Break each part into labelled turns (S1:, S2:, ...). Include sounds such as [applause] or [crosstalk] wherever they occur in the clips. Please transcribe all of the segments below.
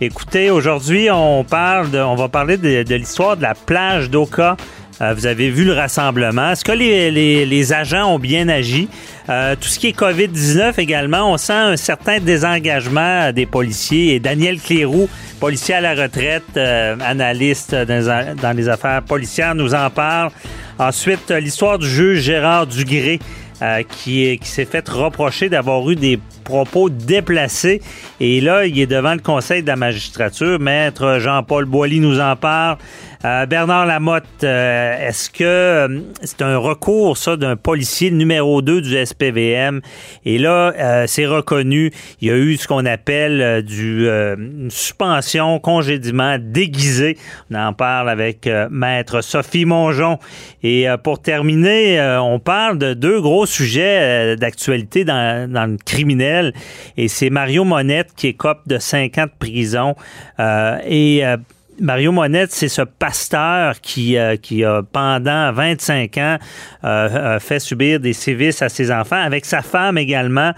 S1: Écoutez, aujourd'hui, on parle on va parler de, l'histoire de la plage d'Oka. Euh, vous avez vu le rassemblement. Est-ce que les, agents ont bien agi? Euh, tout ce qui est COVID-19 également, on sent un certain désengagement des policiers. Et Daniel Cléroux, policier à la retraite, euh, analyste dans, les affaires policières, nous en parle. Ensuite, l'histoire du juge Gérard Dugré. qui, qui s'est fait reprocher d'avoir eu des propos déplacés. Et là, il est devant le Conseil de la magistrature. Maître Jean-Paul Boilly nous en parle. Euh, Bernard Lamotte, euh, est-ce que euh, c'est un recours, ça, d'un policier numéro 2 du SPVM? Et là, c'est reconnu. Il y a eu ce qu'on appelle du, une suspension, congédiement déguisé. On en parle avec Maître Sophie Mongeon. Et pour terminer, on parle de deux gros sujets d'actualité dans le criminel. Et c'est Mario Monette qui écope de 5 ans de prison. Euh, et euh, Mario Monette, c'est ce pasteur qui, euh, qui a, pendant 25 ans, a fait subir des sévices à ses enfants, avec sa femme également,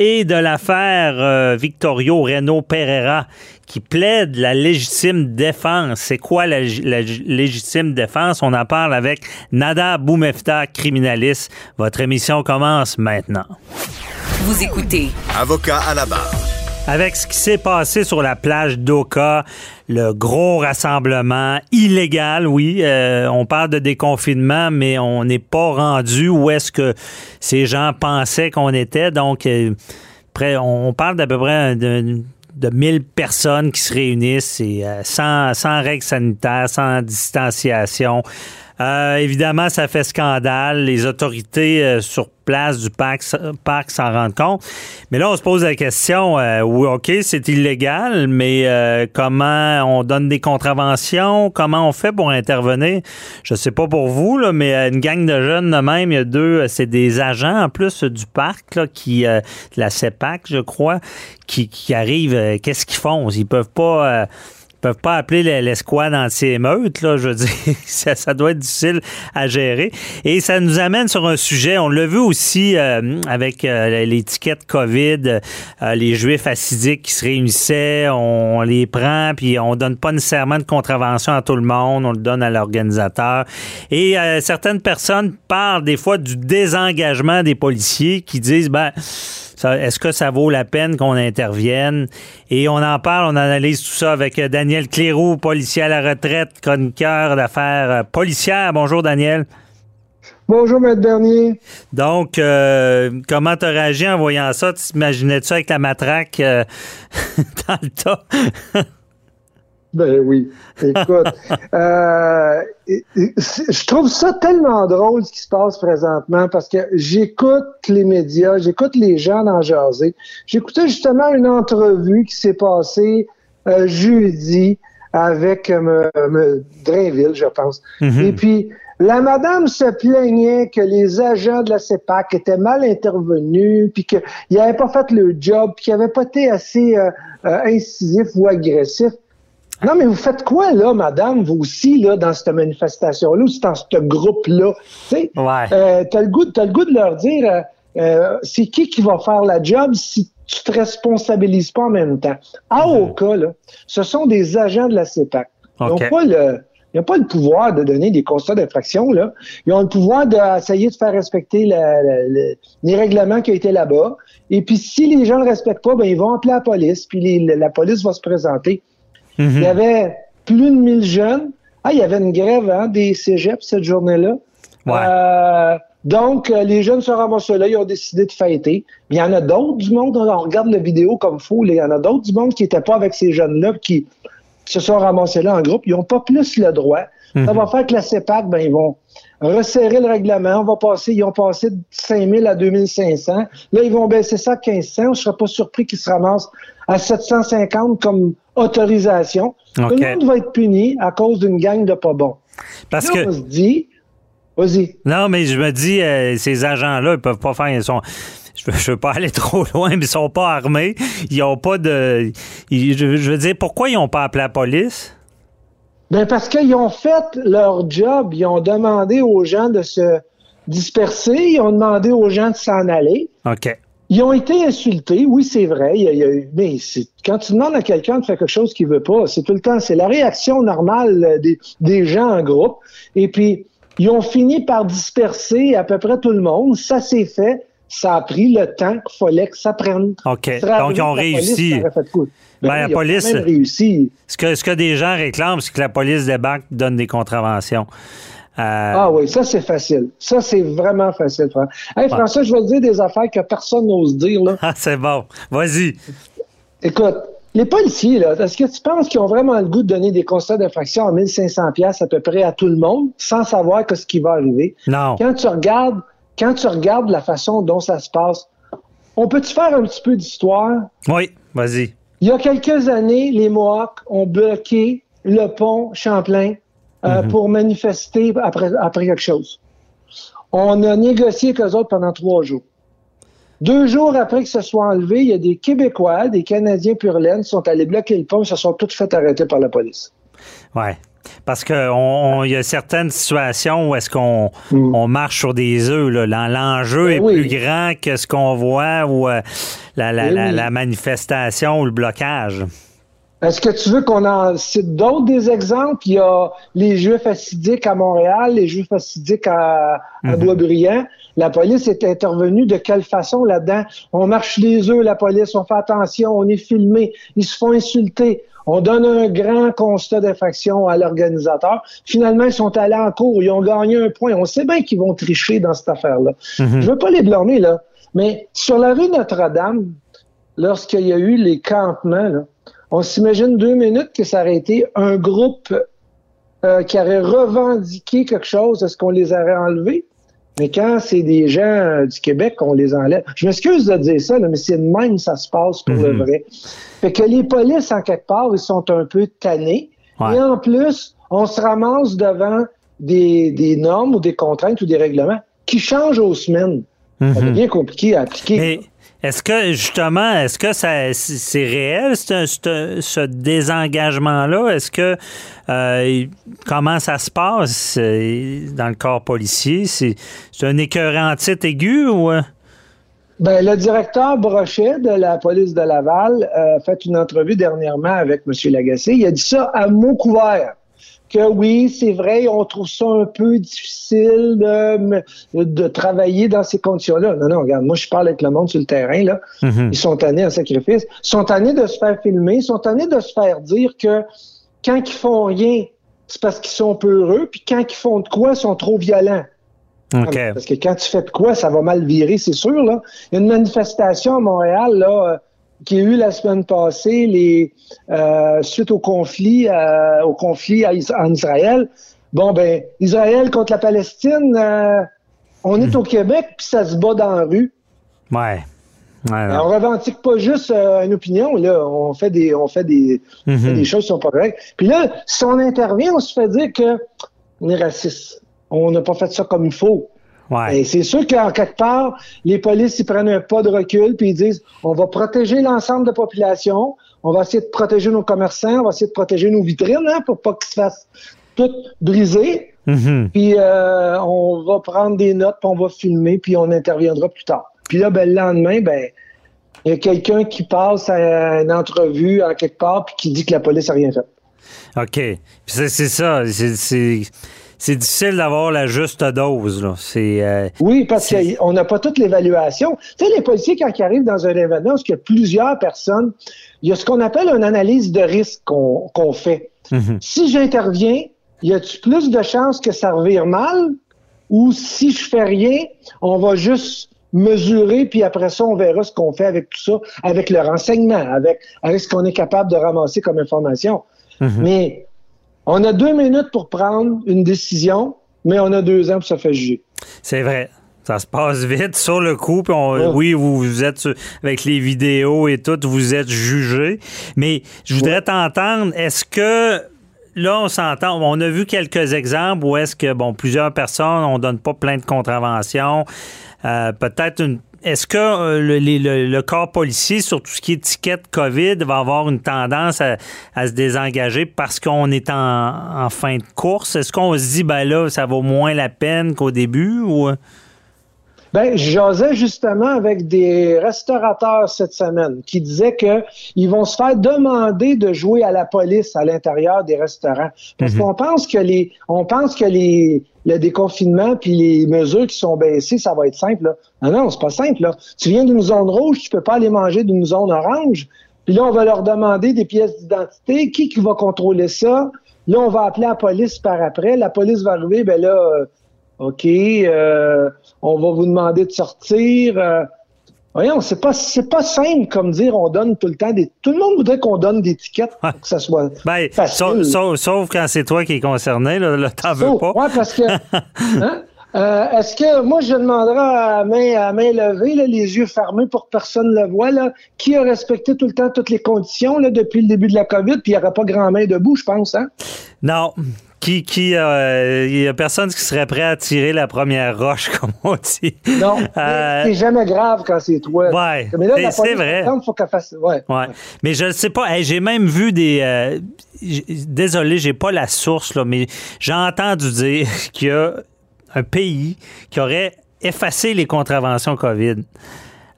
S1: et de l'affaire Victorio Reno Pereira, qui plaide la légitime défense. C'est quoi la, la légitime défense? On en parle avec Nada Boumefta, criminaliste. Votre émission commence maintenant.
S2: Vous écoutez
S3: Avocat à la barre.
S1: Avec ce qui s'est passé sur la plage d'Oka, le gros rassemblement illégal, oui, euh, on parle de déconfinement, mais on n'est pas rendu où est-ce que ces gens pensaient qu'on était. Donc, euh, près, on parle d'à peu près de, de 1000 personnes qui se réunissent et euh, sans, sans règles sanitaires, sans distanciation. Euh, évidemment, ça fait scandale. Les autorités euh, sur place du parc, parc s'en rendent compte. Mais là, on se pose la question, euh, oui, OK, c'est illégal, mais euh, comment on donne des contraventions? Comment on fait pour intervenir? Je sais pas pour vous, là, mais euh, une gang de jeunes de même, il y a deux, euh, c'est des agents en plus du parc, là, qui, de la CEPAC, je crois, qui, qui arrivent. Qu'est-ce qu'ils font? Ils peuvent pas... peuvent pas appeler l'escouade anti-émeute, là, je veux dire, [laughs] ça, ça doit être difficile à gérer. Et ça nous amène sur un sujet, on l'a vu aussi euh, avec euh, l'étiquette COVID, euh, les juifs assidiques qui se réunissaient, on, les prend, puis on donne pas nécessairement de contravention à tout le monde, on le donne à l'organisateur. Et euh, certaines personnes parlent des fois du désengagement des policiers qui disent, ben, Est-ce que ça vaut la peine qu'on intervienne? Et on en parle, on analyse tout ça avec euh, Daniel Cléroux, policier à la retraite, chroniqueur d'affaires euh, policières. Bonjour, Daniel.
S4: Bonjour, Maître Bernier.
S1: Donc, euh, comment tu as réagi en voyant ça? Tu t'imaginais-tu avec la matraque euh, [laughs] dans le tas?
S4: Ben oui. Écoute, [laughs] euh, je trouve ça tellement drôle ce qui se passe présentement parce que j'écoute les médias, j'écoute les gens dans jaser. J'écoutais justement une entrevue qui s'est passée euh, jeudi avec euh, me- Drainville, je pense. Et puis, la madame se plaignait que les agents de la CEPAC étaient mal intervenus, puis qu'ils n'avaient pas fait le job, puis qu'ils n'avaient pas été assez euh, incisifs ou agressifs. Non, mais vous faites quoi, là, madame, vous aussi, là, dans cette manifestation-là, ou dans ce groupe-là? Tu sais,
S1: Ouais.
S4: euh, t'as le goût, t'as le goût de leur dire, euh, euh, c'est qui qui va faire la job si tu te responsabilises pas en même temps? À Oka, là, ce sont des agents de la CEPAC. Ils n'ont
S1: OK.
S4: pas le, ils n'ont pas le pouvoir de donner des constats d'infraction, là. Ils ont le pouvoir d'essayer de faire respecter la- la- la- les règlements qui ont été là-bas. Et puis, si les gens ne le respectent pas, ben, ils vont appeler la police, puis les- la police va se présenter.
S1: Mhm.
S4: Il y avait plus de 1000 jeunes. Ah, il y avait une grève hein, des cégeps cette journée-là.
S1: Ouais.
S4: Euh, donc, euh, les jeunes se ramassent là, ils ont décidé de fêter. Mais il y en a d'autres du monde, on regarde la vidéo comme fou, il y en a d'autres du monde qui n'étaient pas avec ces jeunes-là, qui se sont ramassés là en groupe. Ils n'ont pas plus le droit. Ça va faire que la CEPAC, ben, ils vont resserrer le règlement. On va passer, ils ont passé de 5 000 à 2500. Là, ils vont baisser ça à 1500. On ne serait pas surpris qu'ils se ramassent à 750 comme autorisation. Tout le monde va être puni à cause d'une gang de pas bons.
S1: Parce
S4: Là,
S1: que.
S4: on se dit, vas-y.
S1: Non, mais je me dis, euh, ces agents-là, ils peuvent pas faire. Ils sont, je, veux, je veux pas aller [laughs] trop loin, mais ils sont pas armés. Ils ont pas de. ils- je, je veux dire, pourquoi ils ont pas appelé la police?
S4: Ben parce qu'ils ont fait leur job. Ils ont demandé aux gens de se disperser. Ils ont demandé aux gens de s'en aller.
S1: OK.
S4: Ils ont été insultés, oui, c'est vrai. Il y a- il y a- mais c'est- quand tu demandes à quelqu'un de faire quelque chose qu'il veut pas, c'est tout le temps, c'est la réaction normale euh, des, des gens en groupe. Et puis, ils ont fini par disperser à peu près tout le monde. Ça s'est fait. Ça a pris le temps qu'il fallait que ça prenne.
S1: OK. Donc, ils ont
S4: police
S1: Ben,
S4: oui,
S1: la police-
S4: même réussi.
S1: Ce que, ce que des gens réclament, c'est que la police débarque, donne des contraventions. Euh,
S4: Ah oui, ça c'est facile. Ça c'est vraiment facile. Fran- Hey, François, je vais te dire des affaires que personne n'ose dire. Là. [laughs]
S1: ah, c'est bon. Vas-y.
S4: Écoute, les policiers, là, est-ce que tu penses qu'ils ont vraiment le goût de donner des constats d'infraction à 1500 pièces à peu près à tout le monde sans savoir que ce qui va arriver?
S1: Non.
S4: Quand tu regardes, quand tu regardes la façon dont ça se passe, on peut-tu faire un petit peu d'histoire?
S1: Oui, vas-y.
S4: Il y a quelques années, les Mohawks ont bloqué le pont Champlain euh, pour manifester après, après quelque chose. On a négocié avec eux autres pendant trois jours. Deux jours après que ce soit enlevé, il y a des Québécois, des Canadiens pur qui sont allés bloquer le pont et se sont tous fait arrêter par la police.
S1: Ouais. Parce qu'il y a certaines situations où est-ce qu'on on marche sur des œufs. L'enjeu est
S4: Mm. Ben oui.
S1: plus grand que ce qu'on voit ou euh, la, la-
S4: Ben
S1: la-
S4: oui.
S1: la manifestation ou le blocage.
S4: Est-ce que tu veux qu'on en cite d'autres des exemples? Il y a les Juifs assidiques à Montréal, les Juifs assidiques à, à Boisbriand. La police est intervenue de quelle façon là-dedans? On marche les œufs, la police, on fait attention, on est filmé, ils se font insulter. On donne un grand constat d'infraction à l'organisateur. Finalement, ils sont allés en cours, ils ont gagné un point. On sait bien qu'ils vont tricher dans cette affaire-là. Je veux pas les blâmer, là. Mais sur la rue Notre-Dame, lorsqu'il y a eu les campements, là, on s'imagine deux minutes que ça aurait été un groupe euh, qui aurait revendiqué quelque chose, est-ce qu'on les aurait enlevés? Mais quand c'est des gens euh, du Québec qu'on les enlève, je m'excuse de dire ça, là, mais c'est même que ça se passe pour le vrai. Fait que les polices, en quelque part, ils sont un peu tannés.
S1: Ouais.
S4: Et en plus, on se ramasse devant des, des normes ou des contraintes ou des règlements qui changent aux semaines. Ça devient compliqué à appliquer.
S1: Mhm. Mais est-ce que, justement, est-ce que ça, c'est réel, ce, ce- ce désengagement-là? Est-ce que, euh, comment ça se passe euh, dans le corps policier? C'est c'est un écœurant titre aigu ou... euh?
S4: Ben, le directeur Brochet de la police de Laval euh, a fait une entrevue dernièrement avec M. Lagacé. Il a dit ça à mot couvert. Que oui, c'est vrai, on trouve ça un peu difficile de, de travailler dans ces conditions-là. Non, non, regarde, moi, je parle avec le monde sur le terrain, là. Ils sont tannés en sacrifice. Ils sont tannés de se faire filmer. Ils sont tannés de se faire dire que quand ils font rien, c'est parce qu'ils sont peu heureux. Puis quand ils font de quoi, ils sont trop violents.
S1: OK.
S4: Parce que quand tu fais de quoi, ça va mal virer, c'est sûr. Là. Il y a une manifestation à Montréal là, euh, qui a eu la semaine passée les, euh, suite au conflit, euh, au conflit en Israël. Bon, ben, Israël contre la Palestine, euh, on est au Québec, puis ça se bat dans la rue.
S1: Ouais. Ouais,
S4: On revendique pas juste une opinion, là. On fait des, on fait des, on fait des choses qui sont pas correctes. Puis là, si on intervient, on se fait dire que on est raciste. On n'a pas fait ça comme il faut.
S1: Ouais.
S4: C'est sûr qu'en quelque part, les polices ils prennent un pas de recul puis ils disent on va protéger l'ensemble de la population, on va essayer de protéger nos commerçants, on va essayer de protéger nos vitrines hein, pour pas qu'ils se fassent toutes briser.
S1: Mhm.
S4: Puis euh, on va prendre des notes, puis on va filmer, puis on interviendra plus tard. Puis là, ben, le lendemain, ben il y a quelqu'un qui passe à une entrevue en quelque part puis qui dit que la police a rien fait.
S1: OK. C'est ça. C'est- C'est difficile d'avoir la juste dose. là. Euh,
S4: Oui, parce qu'on n'a pas toute l'évaluation. Tu sais, les policiers, quand ils arrivent dans un événement, parce qu'il y a plusieurs personnes, il y a ce qu'on appelle une analyse de risque qu'on qu'on fait.
S1: Mhm.
S4: Si j'interviens, y a-tu plus de chances que ça revire mal? Ou si je fais rien, on va juste mesurer, puis après ça, on verra ce qu'on fait avec tout ça, avec le renseignement, avec, avec ce qu'on est capable de ramasser comme information. Mhm. Mais on a deux minutes pour prendre une décision, mais on a deux ans pour se faire juger.
S1: C'est vrai. Ça se passe vite sur le coup. Puis Oui, vous, êtes avec les vidéos et tout, vous êtes jugé. Mais je voudrais t'entendre. Est-ce que là, on s'entend. On a vu quelques exemples où est-ce que bon, plusieurs personnes, on donne pas plein de contraventions. Euh, peut-être une est-ce que euh, le, corps policier, sur tout ce qui est étiquette COVID, va avoir une tendance à, se désengager parce qu'on est en, fin de course? Est-ce qu'on se dit, ben là, ça vaut moins la peine qu'au début ou?
S4: Ben, j'osais justement avec des restaurateurs cette semaine qui disaient qu'ils vont se faire demander de jouer à la police à l'intérieur des restaurants. Parce mhm. qu'on pense que les, on pense que les, le déconfinement puis les mesures qui sont baissées, ça va être simple. Là. Non, non, c'est pas simple. Là. Tu viens d'une zone rouge, tu peux pas aller manger d'une zone orange. Puis là, on va leur demander des pièces d'identité. Qui, qui va contrôler ça? Là, on va appeler la police par après. La police va arriver, ben là, euh, OK, euh, on va vous demander de sortir. Euh, voyons, c'est pas c'est pas simple comme dire on donne tout le temps des. Tout le monde voudrait qu'on donne des étiquettes pour que ça soit [laughs] ben, facile.
S1: Sauf, quand c'est toi qui es concerné, là, t'en veux pas.
S4: Oui, parce que. [laughs] Hein? Euh, est-ce que moi je demanderai à main, à main levée, les yeux fermés pour que personne ne le voit, là, qui a respecté tout le temps toutes les conditions là, depuis le début de la COVID, puis il n'y aura pas grand main debout, je pense, hein?
S1: Non, qui, qui, euh, il y a personne qui serait prêt à tirer la première roche, [laughs] comme on dit.
S4: Non, euh, c'est jamais grave quand c'est toi.
S1: Ouais, c'est vrai.
S4: Faut fasse, ouais.
S1: ouais. Mais je ne sais pas. j'ai même vu des. Euh, désolé, j'ai pas la source là, mais j'ai entendu dire [laughs] qu'il y a un pays qui aurait effacé les contraventions COVID.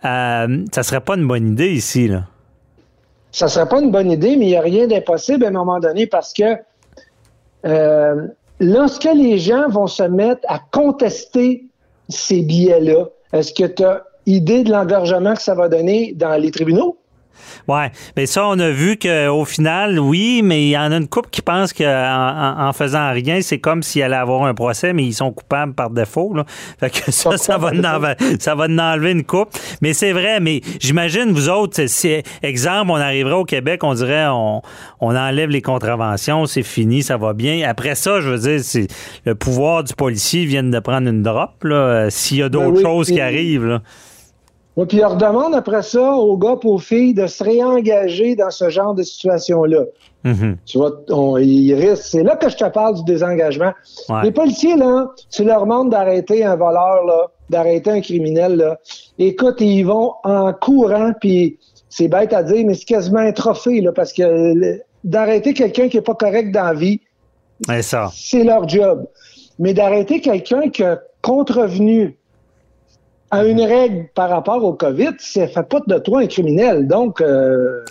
S1: Euh, ça serait pas une bonne idée ici là.
S4: Ça serait pas une bonne idée, mais il n'y a rien d'impossible à un moment donné parce que euh, lorsque les gens vont se mettre à contester ces billets-là, est-ce que tu as idée de l'engorgement que ça va donner dans les tribunaux?
S1: Oui, mais ça, on a vu qu'au final, oui, mais il y en a une couple qui pense qu'en en, faisant rien, c'est comme s'il allait avoir un procès, mais ils sont coupables par défaut. Là. [laughs] Fait que ça, ça va, enlever, ça va enlever une coupe. Mais c'est vrai, mais j'imagine, vous autres, si, exemple, on arriverait au Québec, on dirait on, on enlève les contraventions, c'est fini, ça va bien. Après ça, je veux dire, c'est le pouvoir du policier vient de prendre une drop, là, s'il y a d'autres ben choses qui arrivent. Là.
S4: Oui, puis on demande après ça aux gars et aux filles de se réengager dans ce genre de situation-là. Mm-hmm. Tu vois, C'est là que je te parle du désengagement. Les policiers, là, tu leur demandes d'arrêter un voleur, là, d'arrêter un criminel, là. Écoute, ils vont en courant, puis c'est bête à dire, mais c'est quasiment un trophée, là, parce que d'arrêter quelqu'un qui est pas correct dans la vie, c'est leur job. Mais d'arrêter quelqu'un qui a contrevenu à une règle par rapport au COVID, ça fait pas de toi un criminel. Donc. Euh,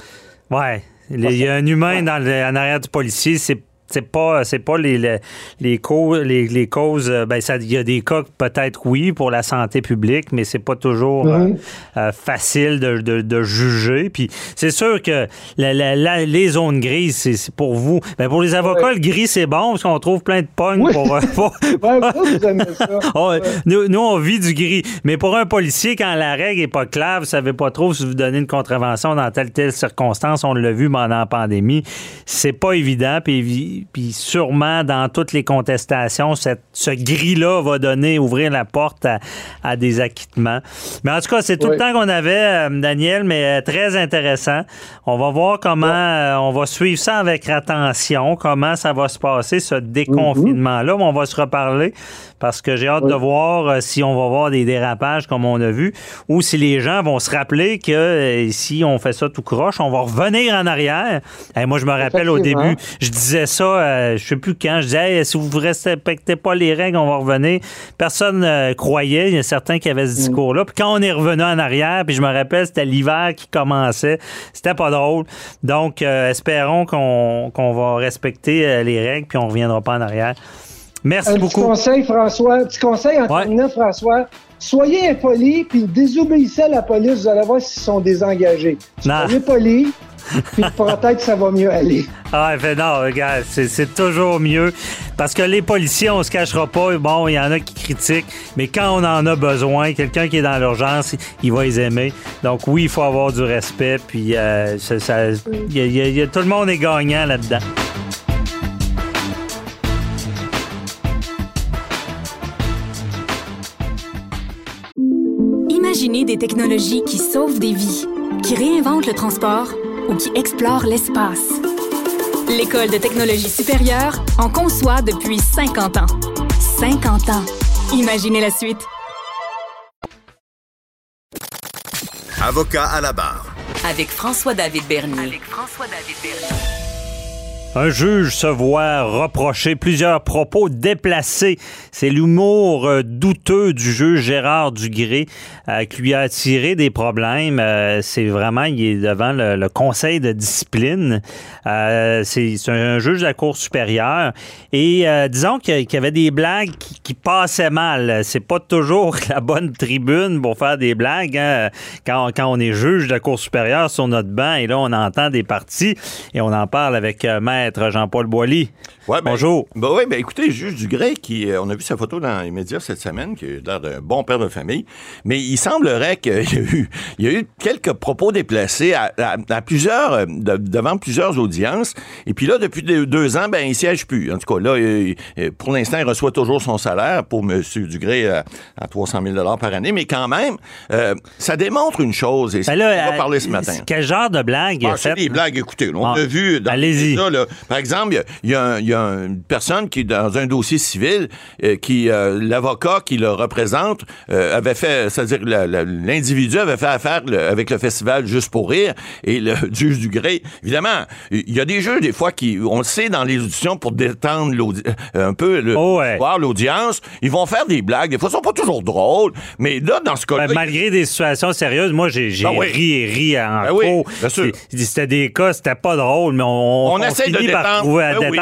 S1: ouais. Il y a un humain dans en arrière du policier, c'est c'est pas c'est pas les, les, causes les, causes euh, ben il y a des cas peut-être oui pour la santé publique mais c'est pas toujours euh, mhm. euh, facile de, de, juger. Puis c'est sûr que les zones grises c'est pour vous. Ben pour les avocats le gris c'est bon parce qu'on trouve plein de pognes pour, [laughs] [laughs] nous, on vit du gris. Mais pour un policier quand la règle est pas claire vous savez pas trop si vous donnez une contravention dans telle telle circonstance on l'a vu pendant la pandémie c'est pas évident. Puis puis, sûrement dans toutes les contestations, cette, ce gris-là va donner, ouvrir la porte à, des acquittements. Mais en tout cas, c'est tout le temps qu'on avait, euh, Daniel, mais euh, très intéressant. On va voir comment, euh, on va suivre ça avec attention, comment ça va se passer, ce déconfinement-là. On va se reparler parce que j'ai hâte de voir si on va voir des dérapages comme on a vu ou si les gens vont se rappeler que si on fait ça tout croche, on va revenir en arrière. Et moi, je me rappelle au début, je disais ça je euh, je sais plus quand, je disais, si vous ne respectez pas les règles, on va revenir. Personne ne croyait. Il y a certains qui avaient ce mm. discours-là. Puis quand on est revenu en arrière, puis je me rappelle, c'était l'hiver qui commençait. C'était pas drôle. Donc, euh, espérons qu'on va respecter euh, les règles, puis on ne reviendra pas en arrière. Merci
S4: un
S1: beaucoup.
S4: Petit conseil, François. Petit conseil en
S1: Ouais.
S4: terminant, François. Soyez impoli, puis désobéissez à la police. Vous allez voir s'ils sont désengagés.
S1: Non.
S4: Soyez poli, puis peut-être que ça va mieux aller. [laughs]
S1: Ah, fait non, regarde, c'est, toujours mieux. Parce que les policiers, on se cachera pas. Bon, il y en a qui critiquent, mais quand on en a besoin, quelqu'un qui est dans l'urgence, il va les aimer. Donc oui, il faut avoir du respect. Puis euh, ça, ça- il y a- il y a- il y a- tout le monde est gagnant là-dedans.
S5: Des technologies qui sauvent des vies, qui réinventent le transport ou qui explorent l'espace. L'École de technologie supérieure en conçoit depuis 50 ans. 50 ans. Imaginez la suite.
S3: Avocat à la barre.
S2: Avec François-David Bernier.
S1: Un juge se voit reprocher plusieurs propos déplacés. C'est l'humour euh, douteux du juge Gérard Dugré euh, qui lui a attiré des problèmes. Euh, c'est vraiment, il est devant le, conseil de discipline. C'est un juge de la Cour supérieure. Et disons qu'il y avait des blagues qui, passaient mal. C'est pas toujours [laughs] la bonne tribune pour faire des blagues. hein. Quand, on est juge de la Cour supérieure sur notre banc et là, on entend des parties et on en parle avec euh, Maître Jean-Paul Boilly.
S6: Ouais, ben,
S1: Bonjour.
S6: Ben oui, ben écoutez, juge Dugré, qui, euh, on a vu sa photo dans les médias cette semaine, qui a l'air d'un bon père de famille, mais il semblerait qu'il y a eu, il y a eu quelques propos déplacés à, à- à plusieurs, euh, de- devant plusieurs audiences. Et puis là, depuis deux, ans, ben il siège plus. En tout cas, là, il- pour l'instant, il reçoit toujours son salaire pour M. Dugré à, à 300 000 par année, mais quand même, euh, ça démontre une chose, et
S1: Ben
S6: c'est
S1: là,
S6: on va parler ce matin.
S1: Quel genre de blague il a
S6: Ah,
S1: fait?
S6: des blagues, écoutez. On
S1: Ah,
S6: a vu dans
S1: allez-y.
S6: ça, là, par exemple, il y a- y, y une personne qui dans un dossier civil, euh, qui euh, l'avocat qui le représente euh, avait fait, c'est-à-dire l'individu avait fait affaire le- avec le festival Juste pour rire et le [laughs] juge du gré. Évidemment, il y a des jeux des fois qui, on le sait dans les auditions pour détendre un peu le,
S1: Oh ouais.
S6: voir l'audience, ils vont faire des blagues. Des fois, elles sont pas toujours drôles, mais là, dans ce cas-là,
S1: Ben, malgré des situations sérieuses, moi, j'ai
S6: Ben oui.
S1: ri et ri en
S6: Ben oui,
S1: C'était des cas, c'était pas drôle, mais on,
S6: On essaie de
S1: finit par
S6: détendre.
S1: trouver à
S6: Ben oui,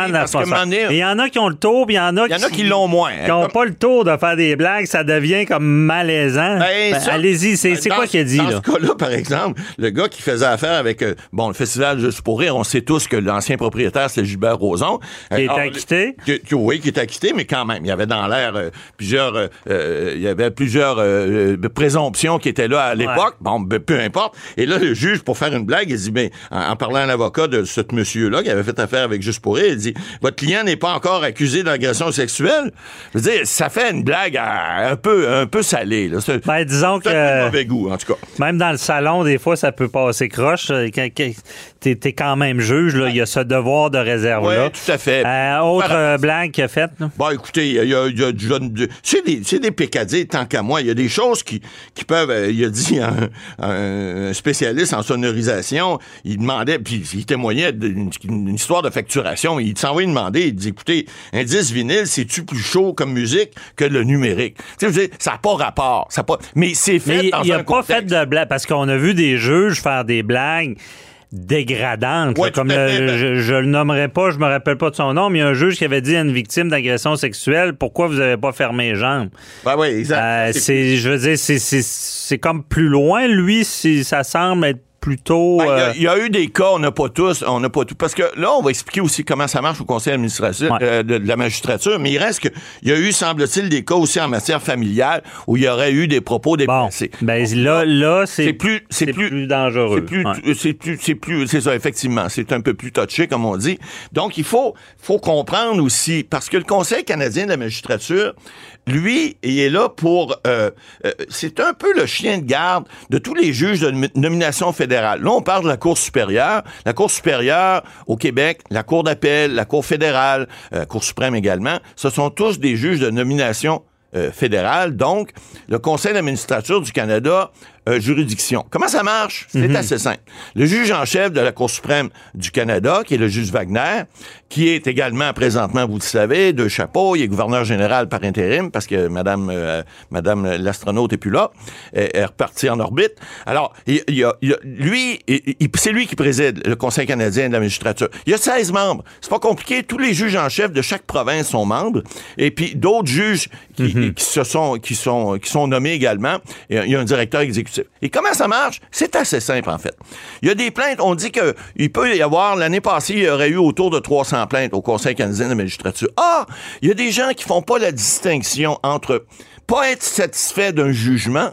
S1: Mais il y en a qui ont le tour, puis il y en a
S6: il y en a qui l'ont moins.
S1: qui n'ont
S6: Comme-
S1: pas le tour de faire des blagues, ça devient comme malaisant.
S6: Ben,
S1: Ben, Allez-y, c'est quoi qu'il a dit,
S6: Dans
S1: là?
S6: ce cas-là, par exemple, le gars qui faisait affaire avec, euh, bon, le festival Juste pour rire, on sait tous que l'ancien propriétaire, c'est Gilbert Rozon.
S1: Qui est acquitté?
S6: qui- qui- oui, qui est acquitté, mais quand même, il y avait dans l'air euh, plusieurs, euh, euh, il y avait plusieurs euh, euh, présomptions qui étaient là à l'époque. Bon, peu importe. Et là, le juge, pour faire une blague, il dit, en, en parlant à l'avocat de ce monsieur-là qui avait fait affaire avec Juste pour rire, il dit, votre client n'est pas encore accusé d'agression sexuelle. Je veux dire, ça fait une blague à- un peu, un peu salée. Là. C'est
S1: Ben, disons
S6: c'est un
S1: que
S6: mauvais goût, en tout cas.
S1: même dans le salon, des fois, ça peut passer croche. Euh, T'es t'es quand même juge, là. Il y a ce devoir de réserve-là.
S6: Oui, tout à fait.
S1: Euh, autre euh, blague qu'il a faite?
S6: Bon, écoutez, il y a, y a- du c'est des, c'est des pécadilles, tant qu'à moi. Il y a des choses qui, qui peuvent, il a dit un, un spécialiste en sonorisation, il demandait, puis il témoignait d'une une histoire de facturation. Il s'en va lui demander, il dit, écoutez, un disque vinyle, c'est-tu plus chaud comme musique que le numérique? Tu sais, ça n'a pas rapport. Ça a pas, mais c'est fait
S1: Mais
S6: dans
S1: il
S6: un
S1: n'a pas
S6: contexte.
S1: fait de blague parce qu'on a vu des juges faire des blagues dégradantes. là,
S6: Ouais, tout
S1: comme
S6: à
S1: le-
S6: fait, ben-
S1: je, je le nommerai pas, je me rappelle pas de son nom, mais il y a un juge qui avait dit à une victime d'agression sexuelle pourquoi vous avez pas fermé les jambes?
S6: Ben oui, exact.
S1: Euh,
S6: C'est-
S1: c'est, je veux dire, c'est, c'est, c'est comme plus loin, lui, si ça semble être plutôt.
S6: Ben, il y a-
S1: euh,
S6: il y, a eu des cas, on n'a pas tous, on n'a pas tout. Parce que là, on va expliquer aussi comment ça marche au conseil administratif
S1: Ouais.
S6: euh, de, de la magistrature, mais il reste que il y a eu, semble-t-il, des cas aussi en matière familiale où il y aurait eu des propos
S1: bon,
S6: déplacés.
S1: ben là, là, c'est,
S6: plus, c'est plus,
S1: dangereux.
S6: C'est plus,
S1: Ouais.
S6: c'est plus, c'est plus, c'est ça, effectivement. C'est un peu plus touché, comme on dit. Donc, il faut, faut comprendre aussi, parce que le Conseil canadien de la magistrature, lui, il est là pour, euh, euh, c'est un peu le chien de garde de tous les juges de nom- nomination fédérale. Là, on parle de la Cour supérieure. La Cour supérieure au Québec, la Cour d'appel, la Cour fédérale, euh, Cour suprême également, ce sont tous des juges de nomination fédérale. Donc, le Conseil d'administrature du Canada euh, juridiction. Comment ça marche? C'est assez simple. Le juge en chef de la Cour suprême du Canada, qui est le juge Wagner, qui est également présentement, vous le savez, de chapeau, il est gouverneur général par intérim parce que Madame, euh, Madame l'astronaute est plus là, est, est repartie en orbite. Alors, il, il y a, il a- lui, c'est lui qui préside le Conseil canadien de la magistrature. Il y a 16 membres. C'est pas compliqué. Tous les juges en chef de chaque province sont membres. Et puis d'autres juges qui, qui se sont, qui sont, qui sont nommés également. Il y a un directeur exécutif. Et comment ça marche? C'est assez simple, en fait. Il y a des plaintes. On dit que il peut y avoir, l'année passée, il y aurait eu autour de 300 plaintes au Conseil canadien de la magistrature. Ah! Il y a des gens qui font pas la distinction entre pas être satisfait d'un jugement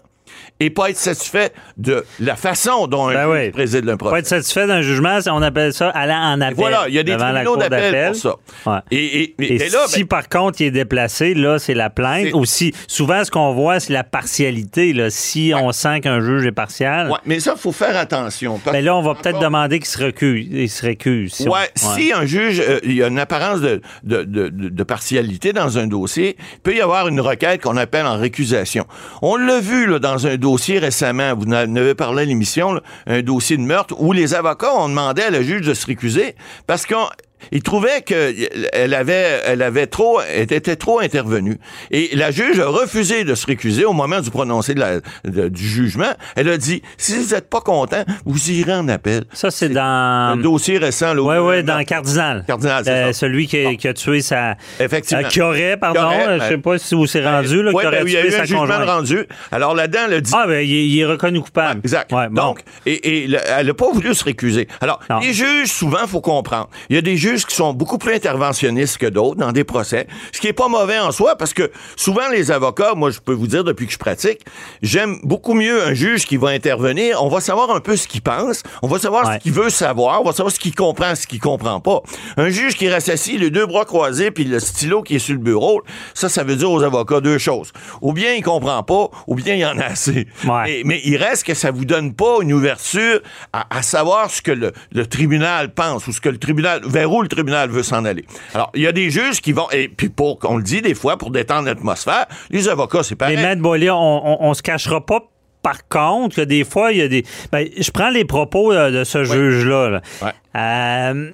S6: et pas être satisfait de la façon dont un
S1: Ben
S6: juge
S1: oui.
S6: préside le
S1: Pas
S6: procès.
S1: être satisfait d'un jugement, on appelle ça aller en appel.
S6: Voilà, il y a des
S1: devant la
S6: tribunaux
S1: cour
S6: d'appel pour ça.
S1: Ouais.
S6: Et, et-
S1: Et,
S6: et là,
S1: si
S6: ben,
S1: par contre il est déplacé, là, c'est la plainte. Aussi, souvent, ce qu'on voit, c'est la partialité. Là. Si on sent qu'un juge est partial,
S6: ouais, mais ça, il faut faire attention. parce
S1: ben là, on va peut-être demander qu'il se recuse. Il se récuse. si on-
S6: Ouais, si un juge, euh, il y a une apparence de, de, de, de- de partialité dans un dossier, il peut y avoir une requête qu'on appelle en récusation. On l'a vu là, dans un dossier récemment, vous en avez parlé à l'émission, un dossier de meurtre où les avocats ont demandé à la juge de se récuser parce qu'on il trouvait qu'elle avait, elle avait trop, elle était trop intervenue. Et la juge a refusé de se récuser au moment du prononcé de la- de- du jugement. Elle a dit, si vous n'êtes pas content, vous irez en appel.
S1: Ça, c'est
S6: Un
S1: dans.
S6: dossier récent, là.
S1: Oui, oui, dans Cardinal.
S6: Cardinal, c'est
S1: Euh,
S6: ça.
S1: Celui qui, a-
S6: Bon.
S1: qui a tué sa.
S6: Effectivement.
S1: euh, qui aurait, pardon,
S6: aurait,
S1: euh, je sais
S6: ben,
S1: pas si vous c'est rendu, là,
S6: Ouais,
S1: qui aurait
S6: ben, il y a eu un jugement
S1: conjointe.
S6: rendu. Alors là-dedans, elle a dit.
S1: Ah, ben, il, est- reconnu coupable.
S6: Exact.
S1: Ouais, bon.
S6: Donc, et, et le- elle n'a pas voulu se récuser. Alors,
S1: Non.
S6: les juges, souvent, il faut comprendre. Il y a des juges qui sont beaucoup plus interventionnistes que d'autres dans des procès, ce qui est pas mauvais en soi, parce que souvent, les avocats, moi, je peux vous dire depuis que je pratique, j'aime beaucoup mieux un juge qui va intervenir. On va savoir un peu ce qu'il pense, on va savoir
S1: Ouais.
S6: ce qu'il veut savoir, on va savoir ce qu'il comprend, ce qu'il comprend pas. Un juge qui reste assis, les deux bras croisés, puis le stylo qui est sur le bureau, ça, ça veut dire aux avocats deux choses. Ou bien il comprend pas, ou bien il y en a assez.
S1: Ouais.
S6: Mais, mais il reste que ça vous donne pas une ouverture à, à savoir ce que le, le tribunal pense ou ce que le tribunal, vers où le tribunal veut s'en aller. Alors, il y a des juges qui vont, et puis pour, on le dit des fois, pour détendre l'atmosphère, les avocats, c'est pareil.
S1: Mais Maître Boilly, on, on, on se cachera pas. Par contre, que des fois, il y a des. Ben, je prends les propos euh, de ce juge-là. là.
S6: Ouais.
S1: Euh,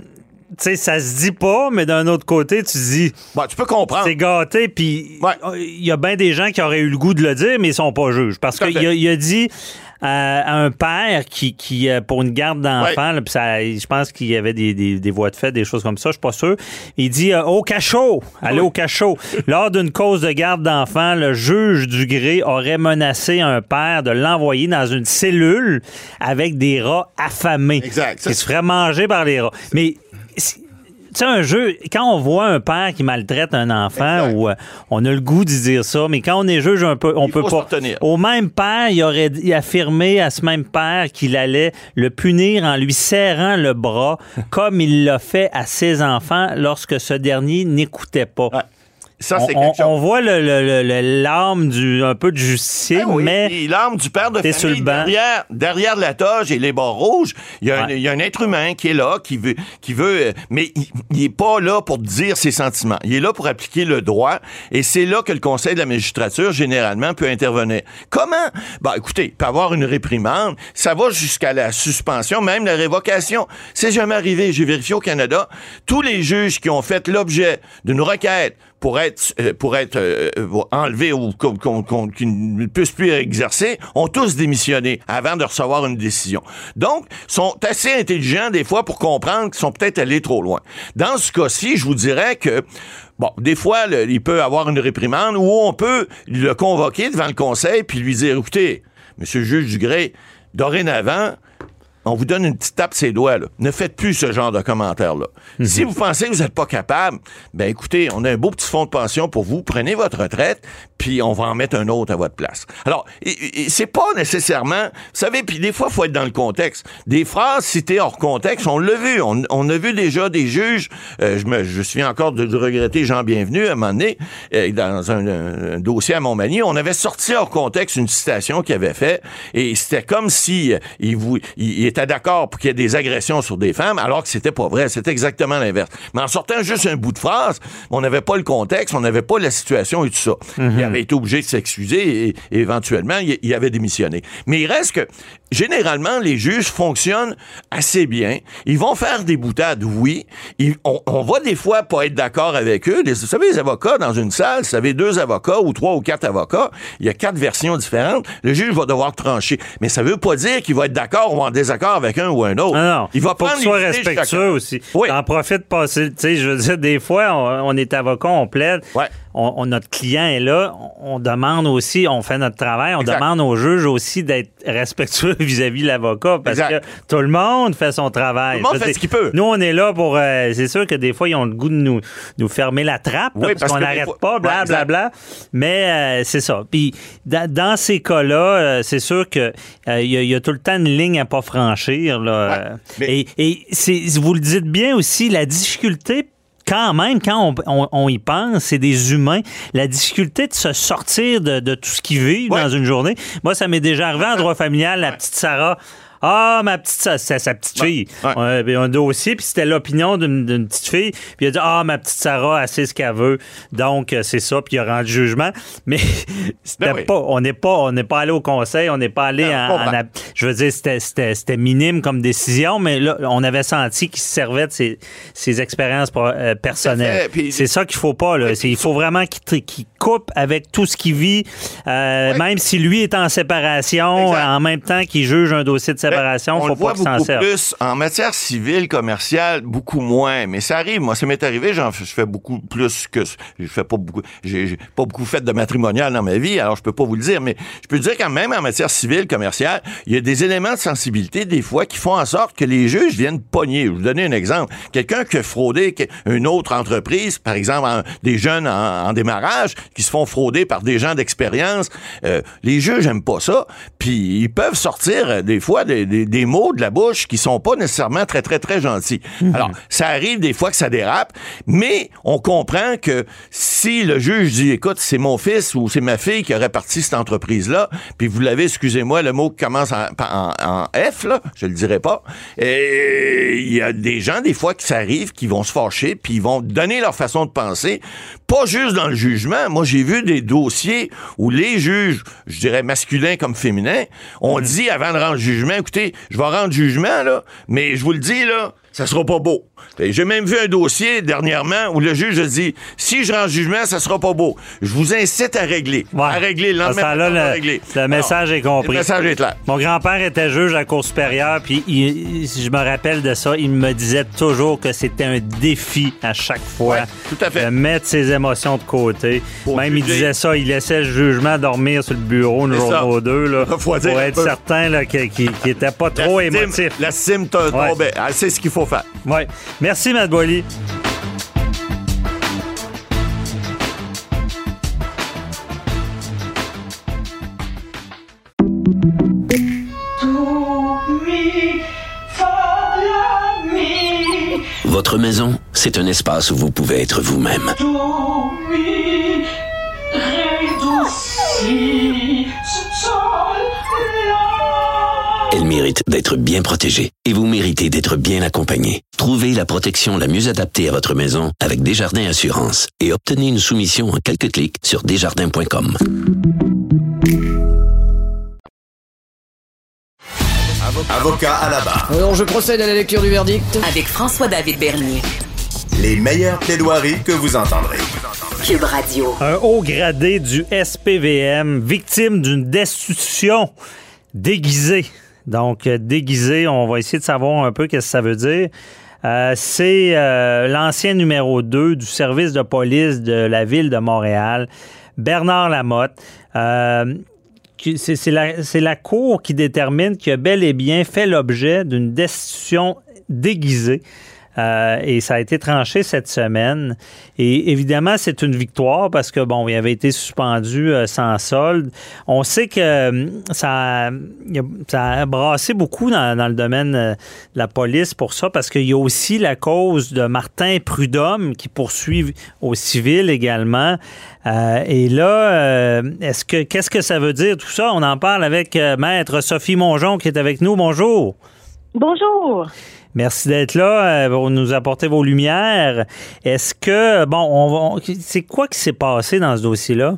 S1: sais, ça se dit pas, mais d'un autre côté, tu dis,
S6: Bon, tu peux comprendre.
S1: c'est gâté, puis
S6: Ouais.
S1: il y a bien des gens qui auraient eu le goût de le dire, mais ils sont pas juges. Parce qu'il a, il a dit euh, à un père qui, qui euh, pour une garde d'enfants, ça, je pense qu'il y avait des, des, des voies de fait, des choses comme ça, je suis pas sûr. Il dit euh, au cachot, allez au cachot. Lors d'une cause de garde d'enfants, le juge du gré aurait menacé un père de l'envoyer dans une cellule avec des rats affamés.
S6: Exact.
S1: Qui se ferait manger par les rats. Mais tu sais, un jeu, quand on voit un père qui maltraite un enfant,
S6: Exact.
S1: ou euh, on a le goût de dire ça, mais quand on est juge, un peu, on
S6: Il
S1: peut pas. Au même père, il aurait affirmé à ce même père qu'il allait le punir en lui serrant le bras, [laughs] comme il l'a fait à ses enfants lorsque ce dernier n'écoutait pas.
S6: Ouais. Ça,
S1: On,
S6: c'est quelque chose.
S1: on voit le, le- le- le- l'âme du un peu de justicier,
S6: Ah oui,
S1: mais
S6: l'arme du père de famille,
S1: sur le banc.
S6: derrière, derrière la toge et les barres rouges, il y, a un- il y a un être humain qui est là, qui veut, qui veut, euh, mais il, il est pas là pour dire ses sentiments. Il est là pour appliquer le droit, et c'est là que le Conseil de la magistrature généralement peut intervenir. Comment? Bah, écoutez, il peut avoir une réprimande, ça va jusqu'à la suspension, même la révocation. C'est jamais arrivé. J'ai vérifié au Canada, tous les juges qui ont fait l'objet d'une requête pour être euh, pour être euh, euh, enlevés ou qu'on qu'on- qu'ils ne puissent plus exercer, ont tous démissionné avant de recevoir une décision. Donc, sont assez intelligents des fois pour comprendre qu'ils sont peut-être allés trop loin. Dans ce cas-ci, je vous dirais que Bon, des fois, il peut avoir une réprimande où on peut le convoquer devant le conseil puis lui dire, écoutez, monsieur le juge Dugré, dorénavant, on vous donne une petite tape ses doigts. Là. Ne faites plus ce genre de commentaires-là. Si vous pensez que vous n'êtes pas capable, ben écoutez, on a un beau petit fonds de pension pour vous. Prenez votre retraite, puis on va en mettre un autre à votre place. Alors, c'est pas nécessairement... Vous savez, puis des fois, il faut être dans le contexte. Des phrases citées hors contexte, on l'a vu. On, on a vu déjà des juges... euh, je, me, je souviens encore de, de regretter Jean Bienvenu, à un moment donné, euh, dans un, un- un dossier à Montmagny, on avait sorti hors contexte une citation qu'il avait fait, et c'était comme si euh, il, vous, il, il était d'accord pour qu'il y ait des agressions sur des femmes, alors que c'était pas vrai. C'était exactement l'inverse. Mais en sortant juste un bout de phrase, on n'avait pas le contexte, on n'avait pas la situation et tout ça. Il avait été obligé de s'excuser et, éventuellement, il, il avait démissionné. Mais il reste que, généralement, les juges fonctionnent assez bien. Ils vont faire des boutades, oui. on, on, va des fois pas être d'accord avec eux. vous savez, les avocats dans une salle, vous savez, deux avocats ou trois ou quatre avocats, il y a quatre versions différentes. Le juge va devoir trancher. Mais ça veut pas dire qu'il va être d'accord ou en désaccord avec un ou un autre.
S1: Non, non.
S6: Il va
S1: Faut
S6: prendre
S1: qu'il soit respectueux aussi.
S6: Oui.
S1: T'en profites passer. Tu sais, je veux dire, des fois, on, on est avocat, on plaide.
S6: Ouais.
S1: On, on- notre client est là. On, on demande aussi, on fait notre travail. On
S6: Exact.
S1: demande au juge aussi d'être respectueux [laughs] vis-à-vis de l'avocat parce
S6: Exact.
S1: que tout le monde fait son travail.
S6: Tout le monde fait
S1: dire,
S6: ce qu'il peut.
S1: Nous, on est là pour. euh, c'est sûr que des fois, ils ont le goût de nous, nous fermer la trappe là,
S6: Oui,
S1: parce,
S6: parce
S1: qu'on n'arrête pas,
S6: Ouais,
S1: bla, bla, bla. Mais euh, c'est ça. Puis dans, ces cas-là, euh, c'est sûr que il y, a- il y a tout le temps une ligne à pas franchir. Là.
S6: Ouais, mais-
S1: Et, et c'est, vous le dites bien aussi, la difficulté. Quand même, quand on, on- on y pense, c'est des humains. La difficulté de se sortir de, de tout ce qu'ils vivent
S6: Ouais.
S1: dans une journée. Moi, ça m'est déjà arrivé en droit familial, la petite Sarah. Ah, ma petite, sa, sa- sa petite fille.
S6: Ouais.
S1: On avait un dossier, puis c'était l'opinion d'une d'une petite fille. Puis il a dit Ah, ma petite Sarah, elle sait ce qu'elle veut. Donc, euh, c'est ça, puis il a rendu jugement. [laughs] Mais c'était
S6: Ben oui.
S1: pas, on n'est pas, on n'est pas allé au conseil, on n'est pas allé
S6: Non,
S1: en,
S6: je
S1: en veux dire, c'était- c'était c'était minime comme décision, mais là, on avait senti qu'il se servait de ses, ses expériences euh, personnelles. C'est ça qu'il faut pas, là. C'est- Il faut vraiment qu'il coupe avec tout ce qu'il vit, euh,
S6: Ouais.
S1: même si lui est en séparation,
S6: Exact.
S1: en même temps qu'il juge un dossier de séparation,
S6: Ben, on
S1: faut pas qu'il s'en serve.
S6: plus en matière civile, commerciale, beaucoup moins. Mais ça arrive. Moi, ça m'est arrivé. J'en je fais beaucoup plus que je fais pas beaucoup. J'ai pas beaucoup fait de matrimonial dans ma vie, alors je peux pas vous le dire. Mais je peux dire quand même en matière civile, commerciale, il y a des éléments de sensibilité des fois qui font en sorte que les juges viennent pogner. Je vais vous donner un exemple. Quelqu'un qui a fraudé une autre entreprise, par exemple en- des jeunes en, en démarrage qui se font frauder par des gens d'expérience, euh, les juges aiment pas ça. Puis ils peuvent sortir euh, des fois des, des- des mots de la bouche qui sont pas nécessairement très très très gentils. Alors ça arrive des fois que ça dérape, mais on comprend que si le juge dit écoute c'est mon fils ou c'est ma fille qui aurait parti cette entreprise là, puis vous l'avez excusez-moi le mot qui commence en, en- en F là, je le dirai pas. Et il y a des gens des fois qui ça arrive qui vont se fâcher puis ils vont donner leur façon de penser, pas juste dans le jugement. Moi j'ai vu des dossiers où les juges, je dirais masculins comme féminins, ont dit avant de rendre jugement, écoutez, je vais rendre jugement là, mais je vous le dis là, ça sera pas beau. Et J'ai même vu un dossier dernièrement où le juge a dit si je rends jugement, ça sera pas beau. Je vous incite à régler,
S1: Ouais.
S6: à régler le lendemain.
S1: le,
S6: régler.
S1: le message est compris.
S6: Le message est clair.
S1: Mon grand-père était juge à la Cour supérieure, puis il- je me rappelle de ça. Il me disait toujours que c'était un défi à chaque fois
S6: Ouais, tout à fait.
S1: de mettre ses émotions de côté.
S6: Pour
S1: Même il disait ça, il laissait le jugement dormir sur le bureau une journée ou deux là, [laughs] pour être
S6: peu.
S1: certain qu'il n'était pas trop émotif.
S6: La cime te
S1: Ouais.
S6: tombait. Ah, C'est ce qu'il faut faire.
S1: Ouais. Merci, Matt Boily.
S7: Votre maison, c'est un espace où vous pouvez être vous-même. Mérite d'être bien protégée et vous méritez d'être bien accompagné. Trouvez la protection la mieux adaptée à votre maison avec Desjardins Assurance et obtenez une soumission en quelques clics sur desjardins.com.
S3: Avocat à la barre.
S8: Alors, je procède à la lecture du verdict.
S2: Avec François-David Bernier.
S3: Les meilleures plaidoiries que vous entendrez.
S2: Cube Radio.
S1: Un haut gradé du SPVM, victime d'une destitution déguisée. Donc, euh, déguisée, on va essayer de savoir un peu qu'est-ce que ça veut dire. Euh, c'est euh, l'ancien numéro 2 du service de police de la ville de Montréal, Bernard Lamotte. C'est la, la Cour qui détermine qu'il a bel et bien fait l'objet d'une destitution déguisée. Euh, et ça a été tranché cette semaine. Et évidemment, c'est une victoire parce que, bon, il avait été suspendu euh, sans solde. On sait que euh, ça, a- brassé beaucoup dans, le domaine de la police pour ça parce qu'il y a aussi la cause de Martin Prudhomme qui poursuit au civil également. Et là, est-ce que qu'est-ce que ça veut dire tout ça? On en parle avec Maître Sophie Mongeon qui est avec nous. Bonjour.
S9: Bonjour.
S1: Merci d'être là euh, pour nous apporter vos lumières. Est-ce que, bon, on, c'est quoi qui s'est passé dans ce dossier-là?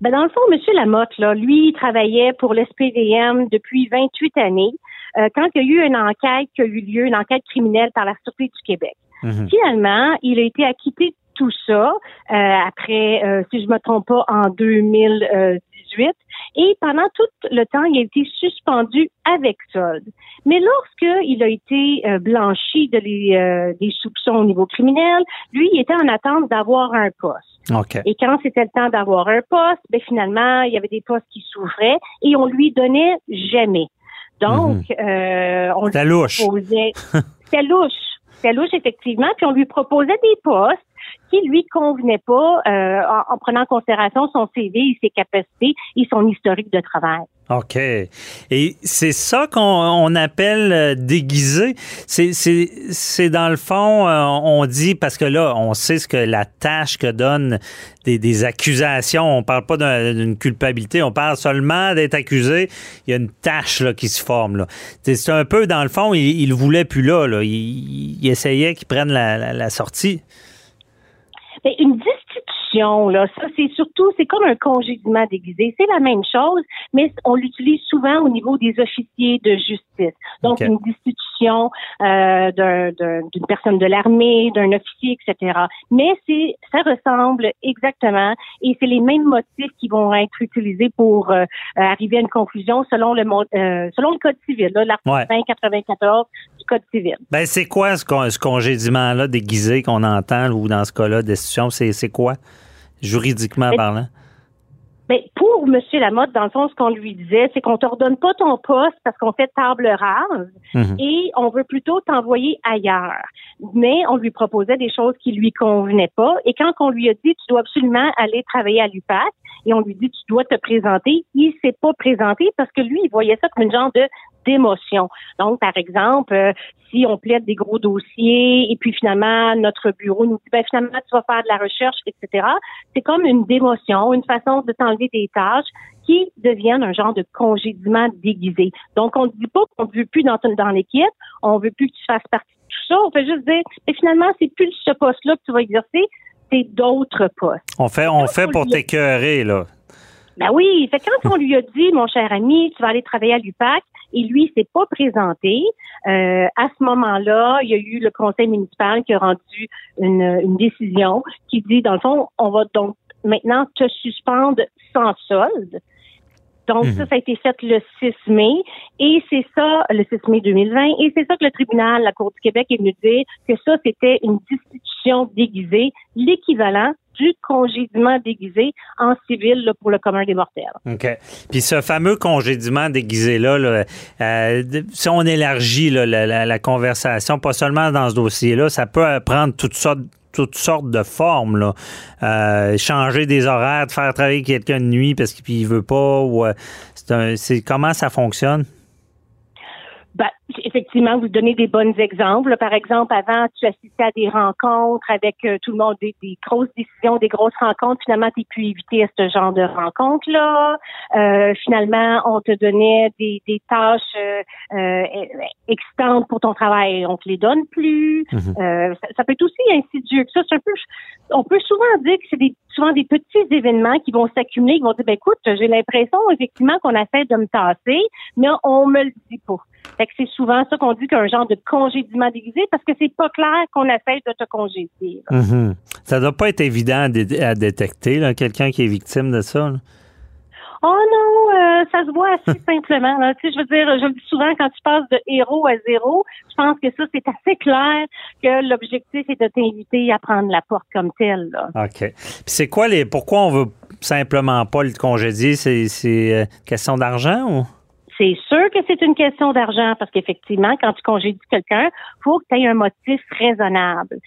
S9: Ben dans le fond, M. Lamotte, là, lui, il travaillait pour l'SPVM depuis 28 années. Euh, quand il y a eu une enquête qui a eu lieu, une enquête criminelle par la Sûreté du Québec. Mhm. Finalement, il a été acquitté de tout ça euh, après, euh, si je me trompe pas, en 2018. Et pendant tout le temps, il a été suspendu avec solde. Mais lorsqu'il a été blanchi de les, des soupçons au niveau criminel, lui, il était en attente d'avoir un poste. Et quand c'était le temps d'avoir un poste, ben finalement, il y avait des postes qui s'ouvraient et on lui donnait jamais. Donc, mhm. euh, on lui
S1: louche.
S9: proposait... [laughs] C'était louche. C'était louche, effectivement. Puis on lui proposait des postes qui lui convenaient pas euh, en, prenant en considération son CV, ses capacités et son historique de travail.
S1: OK. Et c'est ça qu'on appelle euh, déguisé. C'est dans le fond, euh, on dit, parce que là, on sait ce que la tâche que donnent des, accusations. On parle pas d'une culpabilité, on parle seulement d'être accusé. Il y a une tâche là, qui se forme. C'est un peu, dans le fond, il, ne voulait plus là. Il, essayait qu'il prenne la, la sortie.
S9: Une là. Ça, c'est surtout, c'est comme un congédiement déguisé. C'est la même chose, mais on l'utilise souvent au niveau des officiers de justice. Donc, une destitution euh, d'une personne de l'armée, d'un officier, etc. Mais c'est, ça ressemble exactement, et c'est les mêmes motifs qui vont être utilisés pour euh, arriver à une conclusion selon le euh, selon le code civil, l'article 94 du code civil.
S1: Ben, c'est quoi ce, ce congédiement-là déguisé qu'on entend ou dans ce cas-là, destitution? C'est, c'est quoi? juridiquement parlant?
S9: Mais pour M. Lamotte, dans le fond, ce qu'on lui disait, c'est qu'on te redonne pas ton poste parce qu'on fait table rase mhm. et on veut plutôt t'envoyer ailleurs. Mais on lui proposait des choses qui lui convenaient pas. Et quand on lui a dit, tu dois absolument aller travailler à l'UPAC, et on lui dit, tu dois te présenter, il s'est pas présenté parce que lui, il voyait ça comme une genre de d'émotion. Donc, par exemple, euh, si on plaide des gros dossiers et puis finalement notre bureau nous dit ben finalement tu vas faire de la recherche, etc. C'est comme une démotion, une façon de t'enlever des tâches qui deviennent un genre de congédiement déguisé. Donc on ne dit pas qu'on ne veut plus dans, dans l'équipe, on veut plus que tu fasses partie de tout ça. On fait juste dire mais finalement c'est plus ce poste-là que tu vas exercer, c'est d'autres postes.
S1: On fait on fait pour t'écœurer là.
S9: Ben oui, fait quand on lui a dit, mon cher ami, tu vas aller travailler à l'UPAC, et lui s'est pas présenté. Euh, à ce moment-là, il y a eu le conseil municipal qui a rendu une, une décision qui dit, dans le fond, on va donc maintenant te suspendre sans solde. Donc, mhm. ça, ça a été fait le 6 mai. Et c'est ça, le 6 mai 2020. Et c'est ça que le tribunal, la Cour du Québec est venu dire que ça, c'était une destitution déguisée, l'équivalent du congédiement déguisé en civil pour le commun des mortels.
S1: OK. Puis ce fameux congédiement déguisé-là, euh, si on élargit la, conversation, pas seulement dans ce dossier-là, ça peut prendre toutes sortes toutes sortes de formes. Là. Euh, changer des horaires, de faire travailler quelqu'un de nuit parce qu'il veut pas. Ou, euh, c'est comment ça fonctionne?
S9: Ben, effectivement, vous donnez des bons exemples. Par exemple, avant, tu assistais à des rencontres avec euh, tout le monde, des, grosses décisions, des grosses rencontres. Finalement, tu pu éviter ce genre de rencontres-là. Euh, finalement, on te donnait des, des tâches euh, euh excitantes pour ton travail. On te les donne plus. Euh, ça, peut être aussi insidieux ça. C'est un peu, on peut souvent dire que c'est des, souvent des petits événements qui vont s'accumuler, qui vont dire, ben écoute, j'ai l'impression effectivement qu'on essaie de me tasser, mais on me le dit pas. Fait que c'est souvent ça qu'on dit qu'un genre de congédiement déguisé parce que c'est pas clair qu'on essaie de te congédier.
S1: Mm-hmm. Ça doit pas être évident à, détecter, quelqu'un qui est victime de ça.
S9: Oh non, euh, ça se voit assez [laughs] simplement. Tu sais, je veux dire, je le dis souvent, quand tu passes de héros à zéro, je pense que ça, c'est assez clair que l'objectif est de t'inviter à prendre la porte comme telle.
S1: OK. Puis c'est quoi les. Pourquoi on veut simplement pas le congédier? C'est euh, question d'argent ou?
S9: C'est sûr que c'est une question d'argent parce qu'effectivement, quand tu congédies quelqu'un, faut que tu aies un motif raisonnable.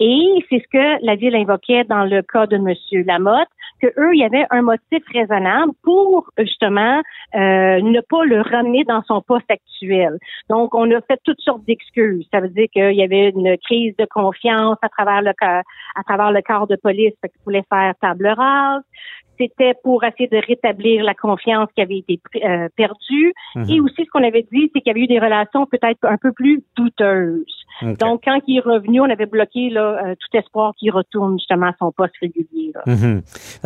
S9: Et c'est ce que la ville invoquait dans le cas de M. Lamotte, que eux, il y avait un motif raisonnable pour justement euh, ne pas le ramener dans son poste actuel. Donc, on a fait toutes sortes d'excuses. Ça veut dire qu'il y avait une crise de confiance à travers le à travers le corps de police, fait qu'il voulait faire table rase c'était pour essayer de rétablir la confiance qui avait été euh, perdue.
S1: Mhm.
S9: Et aussi, ce qu'on avait dit, c'est qu'il y avait eu des relations peut-être un peu plus douteuses. Donc, quand il est revenu, on avait bloqué là, euh, tout espoir qu'il retourne justement à son poste régulier. Là.
S1: Mhm.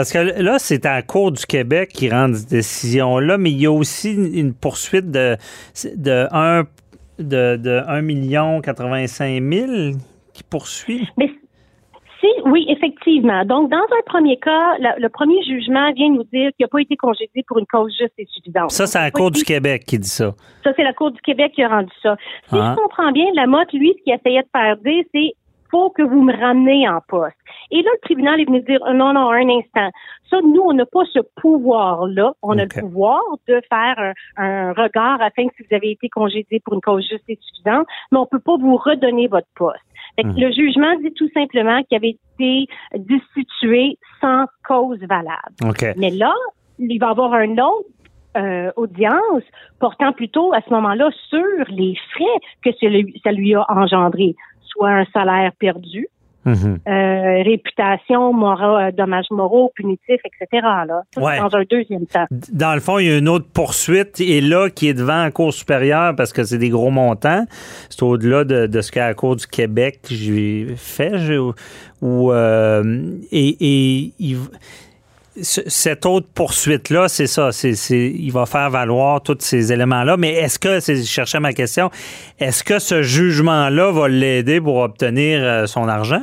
S1: Parce que là, c'est à la Cour du Québec qui rend cette décision-là, mais il y a aussi une poursuite de, de 1 de, de 1 million 85 000 qui poursuit.
S9: Mais si, oui, effectivement. Donc, dans un premier cas, la- le premier jugement vient nous dire qu'il n'a pas été congédié pour une cause juste et suffisante.
S1: Ça, c'est la Cour du Québec qui dit ça.
S9: Ça, c'est la Cour du Québec qui a rendu ça. Si
S1: Ah.
S9: je comprends bien, Lamotte, lui, ce qu'il essayait de faire dire, c'est faut que vous me ramenez en poste. Et là, le tribunal est venu dire euh, non, non, un instant. Ça, nous, on n'a pas ce pouvoir-là. On a le pouvoir de faire un, un regard afin que si vous avez été congédié pour une cause juste et suffisante, mais on peut pas vous redonner votre poste. Fait que
S1: Mhm.
S9: Le jugement dit tout simplement qu'il avait été destitué sans cause valable.
S1: OK.
S9: Mais là, il va y avoir un autre euh, audience portant plutôt à ce moment-là sur les frais que ça lui, ça lui a engendré, soit un salaire perdu,
S1: Mhm.
S9: euh, réputation, mora- euh, dommages moraux, punitifs, etc. Là. Ça, c'est
S1: Ouais.
S9: dans un deuxième temps.
S1: Dans le fond, il y a une autre poursuite et là qui est devant la Cour supérieure parce que c'est des gros montants. C'est au-delà de, de ce qu'à la Cour du Québec j'ai fait. Ou, euh, et et il- cette autre poursuite-là, c'est ça. C'est, il va faire valoir tous ces éléments-là. Mais est-ce que, c'est, je cherchais ma question, est-ce que ce jugement-là va l'aider pour obtenir euh, son argent?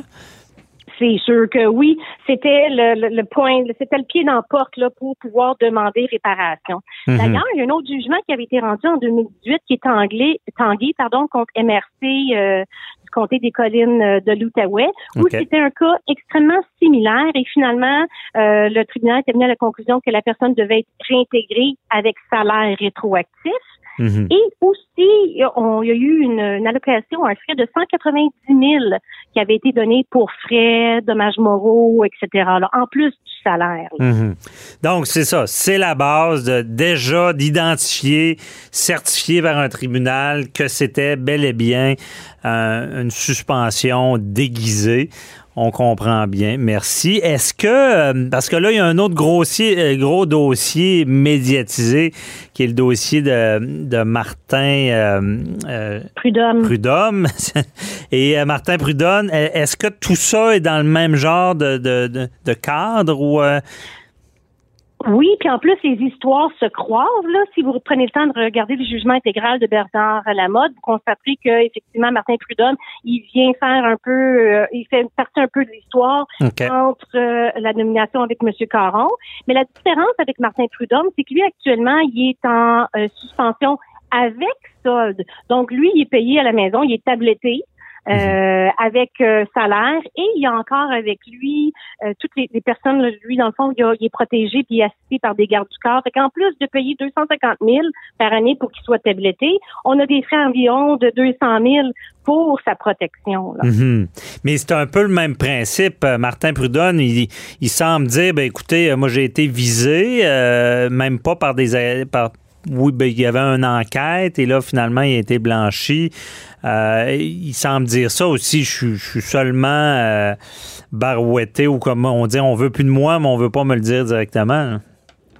S9: C'est sûr que oui, c'était le, le- le point, c'était le pied dans la porte là, pour pouvoir demander réparation.
S1: Mhm.
S9: D'ailleurs, il y a un autre jugement qui avait été rendu en 2018 qui est anglais, tangué pardon, contre MRC euh, comté des collines euh, de l'Outaouais, où c'était un cas extrêmement similaire et finalement, euh, le tribunal est venu à la conclusion que la personne devait être réintégrée avec salaire rétroactif.
S1: Mhm.
S9: Et aussi, on- il y a eu une, une allocation, un frais de 190 000 qui avait été donné pour frais, dommages moraux, etc. là, en plus du salaire.
S1: Mhm. Donc, c'est ça. C'est la base de déjà d'identifier, certifier par un tribunal que c'était bel et bien euh, une suspension déguisée. On comprend bien. Merci. Est-ce que, euh, parce que là, il y a un autre grossier, euh, gros dossier médiatisé qui est le dossier de, de Martin euh, euh,
S9: Prud'homme.
S1: Prud'homme. [laughs] Et euh, Martin Prud'homme, est-ce que tout ça est dans le même genre de, de, de, de cadre ou.
S9: Oui, puis en plus, les histoires se croisent. Là. Si vous prenez le temps de regarder le jugement intégral de Bernard Lamotte, vous constaterez que effectivement Martin Prud'homme, il vient faire un peu, euh, il fait partie un peu de l'histoire entre euh, la nomination avec M. Caron. Mais la différence avec Martin Prud'homme, c'est que lui, actuellement, il est en euh, suspension avec solde. Donc, lui, il est payé à la maison, il est tabletté. Euh, avec euh, salaire et il y a encore avec lui euh, toutes les, les personnes là, lui dans le fond il, a- il est protégé puis assisté par des gardes du corps fait qu'en plus de payer 250 000 par année pour qu'il soit tabletté on a des frais environ de 200 000 pour sa protection là.
S1: Mhm. Mais c'est un peu le même principe. Euh, Martin Prudhomme, il, il semble dire, ben écoutez, euh, moi j'ai été visé, euh, même pas par des... Par, oui, ben, il y avait une enquête et là, finalement, il a été blanchi. Euh, il semble dire ça aussi. Je, suis- je suis seulement euh, barouetté ou comme on dit, on veut plus de moi, mais on veut pas me le dire directement.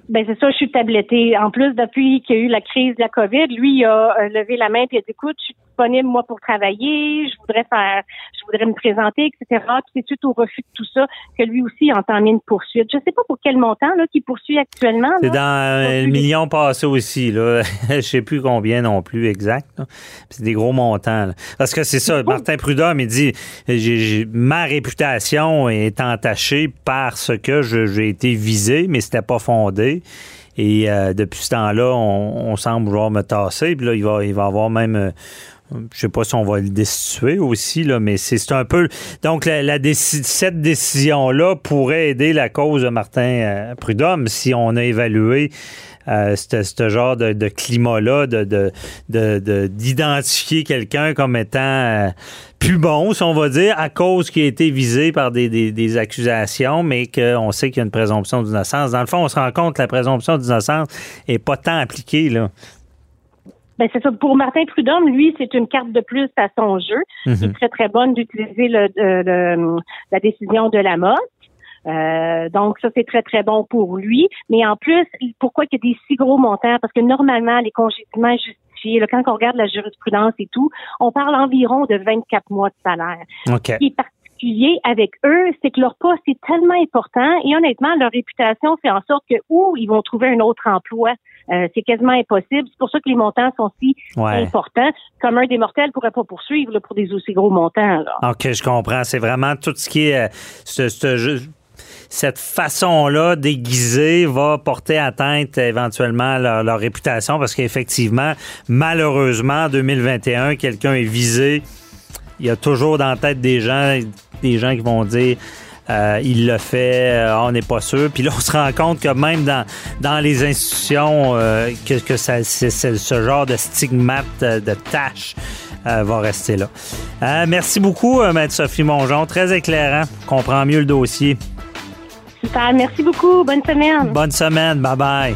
S9: Ben c'est ça, je suis tablettée. En plus, depuis qu'il y a eu la crise de la COVID, lui, il a euh, levé la main et il a dit écoute, je suis disponible moi pour travailler, je voudrais faire, je voudrais me présenter, etc. Puis c'est suite au refus de tout ça que lui aussi entamé une poursuite. Je sais pas pour quel montant là qu'il poursuit actuellement.
S1: C'est dans euh, le million passé aussi, là. [laughs] Je sais plus combien non plus exact. C'est des gros montants. là. Parce que c'est ça, Martin Prudhomme, il dit j'ai- ma réputation est entachée parce que j'ai été visé, mais c'était pas fondé. Et euh, depuis ce temps-là, on, on semble vouloir me tasser. Puis là, il va, il va avoir même. Je sais pas si on va le destituer aussi, là, mais c'est un peu. Donc, cette décision-là pourrait aider la cause de Martin euh, Prudhomme si on a évalué euh, ce genre de, climat-là, de, de, d'identifier quelqu'un comme étant euh, plus bon, si on va dire, à cause qu'il a été visé par des, accusations, mais qu'on sait qu'il y a une présomption d'innocence. Dans le fond, on se rend compte que la présomption d'innocence n'est pas tant appliquée.
S9: Ben c'est ça. Pour Martin Prudhomme, lui, c'est une carte de plus à son jeu.
S1: Mhm.
S9: C'est très très bonne d'utiliser le, le- le- la décision de la mode. Euh, donc ça c'est très très bon pour lui. Mais en plus, pourquoi il y a des si gros montants Parce que normalement les congédiements justifiés, là, quand on regarde la jurisprudence et tout, on parle environ de 24 mois de salaire.
S1: OK.
S9: Ce qui est particulier avec eux, c'est que leur poste est tellement important et honnêtement leur réputation fait en sorte que ou ils vont trouver un autre emploi euh, c'est quasiment impossible. C'est pour ça que les montants sont si
S1: Ouais.
S9: importants. Comme un des mortels pourrait pas poursuivre là, pour des aussi gros montants. Là.
S1: OK, je comprends. C'est vraiment tout ce qui est. euh, ce- ce jeu- cette façon-là déguisée va porter atteinte éventuellement à leur, leur réputation parce qu'effectivement, malheureusement, en 2021, quelqu'un est visé. Il y a toujours dans la tête des gens, des gens qui vont dire euh, il le fait, euh, on n'est pas sûr. Puis là, on se rend compte que même dans, dans les institutions, euh, que, que ça, ce genre de stigmate, de tâche va rester là. Merci beaucoup, Maître Sophie Mongeon. Très éclairant. Comprend mieux le dossier.
S9: Super, merci beaucoup. Bonne semaine.
S1: Bonne semaine. Bye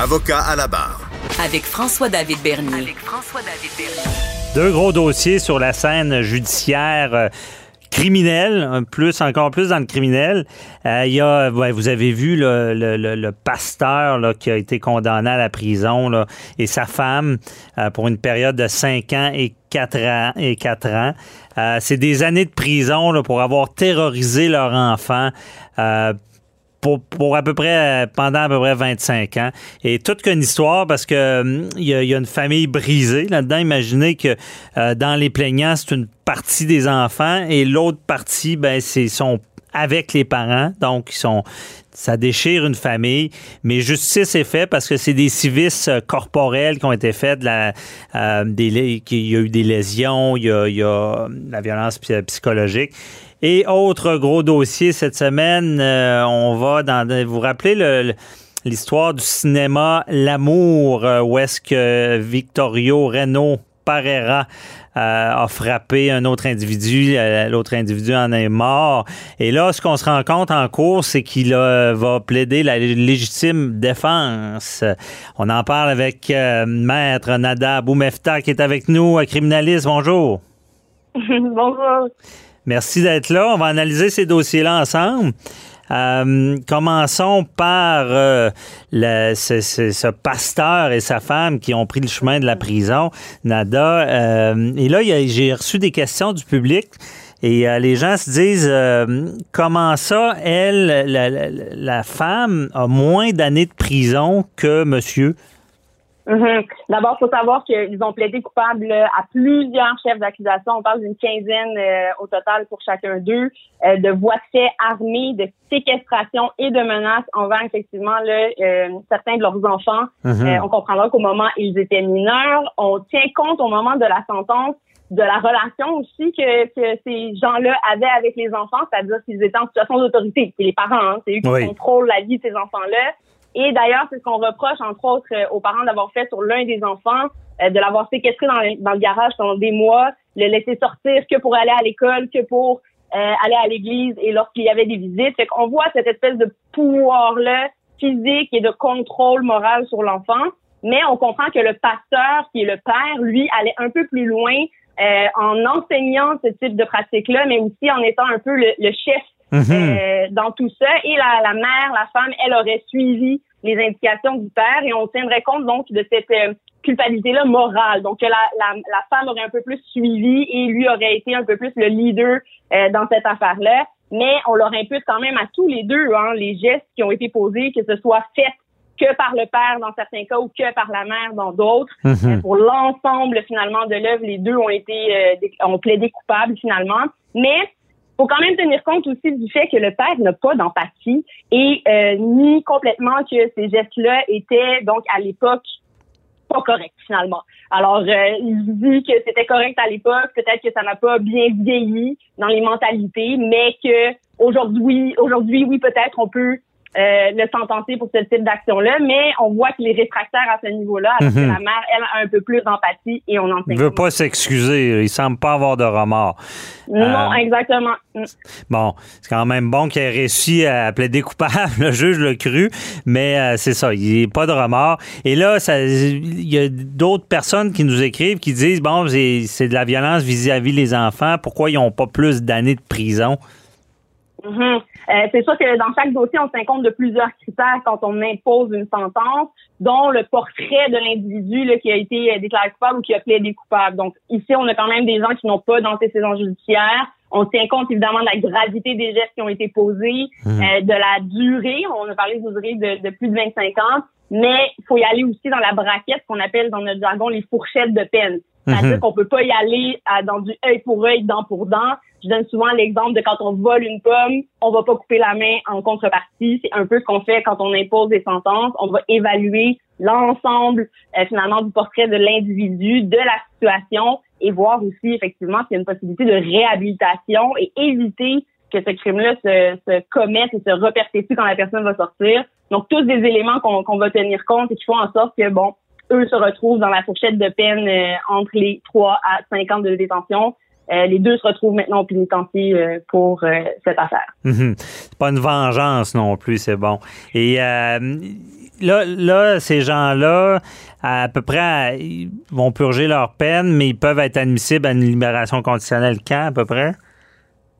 S3: Avocat à la barre.
S2: Avec François-David Bernier.
S1: Deux gros dossiers sur la scène judiciaire euh, criminelle, plus encore plus dans le criminel. Euh, Il y a, ouais, vous avez vu le, le- le- le pasteur là, qui a été condamné à la prison là, et sa femme euh, pour une période de 5 ans et 4 ans. Et quatre ans. Euh, C'est des années de prison là, pour avoir terrorisé leur enfant. Pour, pour à peu près euh, pendant à peu près 25 ans. Et toute qu'une histoire parce que hum, il y, a- il y a une famille brisée là-dedans. Imaginez que euh, dans les plaignants, c'est une partie des enfants et l'autre partie, ben, c'est sont avec les parents. Donc, ils sont ça déchire une famille, mais justice est faite parce que c'est des civistes euh, corporels qui ont été faits, de la, euh, des, qu'il y a eu des lésions, il y a, il y a de la violence psy- psychologique. Et autre gros dossier cette semaine, euh, on va dans. Vous le- l'histoire du cinéma L'amour, euh, où est-ce que Victorio Reno Parera euh, a frappé un autre individu, l'autre individu en est mort. Et là, ce qu'on se rend compte en cours, c'est qu'il va plaider la légitime défense. On en parle avec Maître Nada Boumefta qui est avec nous, criminaliste. Bonjour. [laughs]
S9: Bonjour.
S1: Merci d'être là. On va analyser ces dossiers-là ensemble. Euh, commençons par euh, le- ce, pasteur et sa femme qui ont pris le chemin de la prison, Nada. Euh, et là, j'ai reçu des questions du public. Et les gens se disent comment ça, elle, la femme, a moins d'années de prison que monsieur?
S10: Mhm. D'abord, il faut savoir qu'ils ont plaidé coupables à plusieurs chefs d'accusation. On parle d'une quinzaine euh, au total pour chacun d'eux, euh, de voies de fait armées, de séquestration et de menaces envers effectivement là, euh, certains de leurs enfants.
S11: Mhm.
S10: Euh, on comprendra qu'au moment ils étaient mineurs, on tient compte au moment de la sentence de la relation aussi que, que ces gens-là avaient avec les enfants, c'est-à-dire qu'ils étaient en situation d'autorité. C'est les parents, hein, c'est eux qui
S1: Oui.
S10: contrôlent la vie de ces enfants-là. Et d'ailleurs, c'est ce qu'on reproche, entre autres, euh, aux parents d'avoir fait sur l'un des enfants, euh, de l'avoir séquestré dans le, dans le garage pendant des mois, le laisser sortir que pour aller à l'école, que pour euh, aller à l'église et lorsqu'il y avait des visites. Fait qu'on voit cette espèce de pouvoir-là physique et de contrôle moral sur l'enfant. Mais on comprend que le pasteur, qui est le père, lui, allait un peu plus loin euh, en enseignant ce type de pratique-là, mais aussi en étant un peu le, le chef euh, dans tout ça. Et la, la mère, la femme, elle aurait suivi les indications du père et on tiendrait compte donc de cette euh, culpabilité-là morale. Donc que la, la, la femme aurait un peu plus suivi et lui aurait été un peu plus le leader euh, dans cette affaire-là. Mais on leur impute quand même à tous les deux hein, les gestes qui ont été posés, que ce soit fait que par le père dans certains cas ou que par la mère dans d'autres.
S11: Mhm.
S10: Euh, Pour l'ensemble finalement de l'œuvre, les deux ont été euh, ont plaidé coupables finalement. Mais faut quand même tenir compte aussi du fait que le père n'a pas d'empathie et euh, ni complètement que ces gestes-là étaient donc à l'époque pas correct finalement. Alors, euh, il dit que c'était correct à l'époque, peut-être que ça n'a pas bien vieilli dans les mentalités, mais que aujourd'hui, aujourd'hui, oui, peut-être on peut euh, le sentencer pour ce type d'action-là, mais on voit qu'il est réfractaire à ce niveau-là, alors que
S1: Mhm.
S10: la mère, elle, a un peu plus d'empathie et on en
S1: Il veut pas s'excuser. Il semble pas avoir de remords.
S10: Non,
S1: Euh,
S10: exactement. Mm.
S1: Bon, c'est quand même bon qu'il ait réussi à plaider coupable. [laughs] Le juge l'a cru, mais euh, c'est ça, il n'y a pas de remords. Et là, ça- il y a d'autres personnes qui nous écrivent qui disent bon, c'est de la violence vis-à-vis les enfants. Pourquoi ils n'ont pas plus d'années de prison?
S10: Mhm. Euh, c'est sûr que dans chaque dossier, on tient compte de plusieurs critères quand on impose une sentence, dont le portrait de l'individu qui a été euh, déclaré coupable ou qui a plaidé coupable. Donc ici, on a quand même des gens qui n'ont pas d'antécédents judiciaires. On tient compte évidemment de la gravité des gestes qui ont été posés,
S11: Mhm.
S10: euh, de la durée. On a parlé d'une durée de, de plus de 25 ans, mais il faut y aller aussi dans la braquette qu'on appelle dans notre jargon les fourchettes de peine. C'est-à-dire
S11: Mhm.
S10: qu'on peut pas y aller à- dans du œil pour œil, dent pour dent. Je donne souvent l'exemple de quand on vole une pomme, on va pas couper la main en contrepartie. C'est un peu ce qu'on fait quand on impose des sentences. On va évaluer l'ensemble euh, finalement du portrait de l'individu, de la situation et voir aussi effectivement s'il y a une possibilité de réhabilitation et éviter que ce crime-là se, se commette et se reperpétue quand la personne va sortir. Donc tous des éléments qu'on va tenir compte et qui font en sorte que bon, eux se retrouvent dans la fourchette de peine euh, entre les 3 à 5 ans de détention. Euh, les deux se retrouvent maintenant au pénitencier euh, pour euh, cette affaire.
S1: Mhm. C'est pas une vengeance non plus, c'est bon. Et là, là, ces gens-là, à peu près, ils vont purger leur peine, mais ils peuvent être admissibles à une libération conditionnelle quand, à peu près?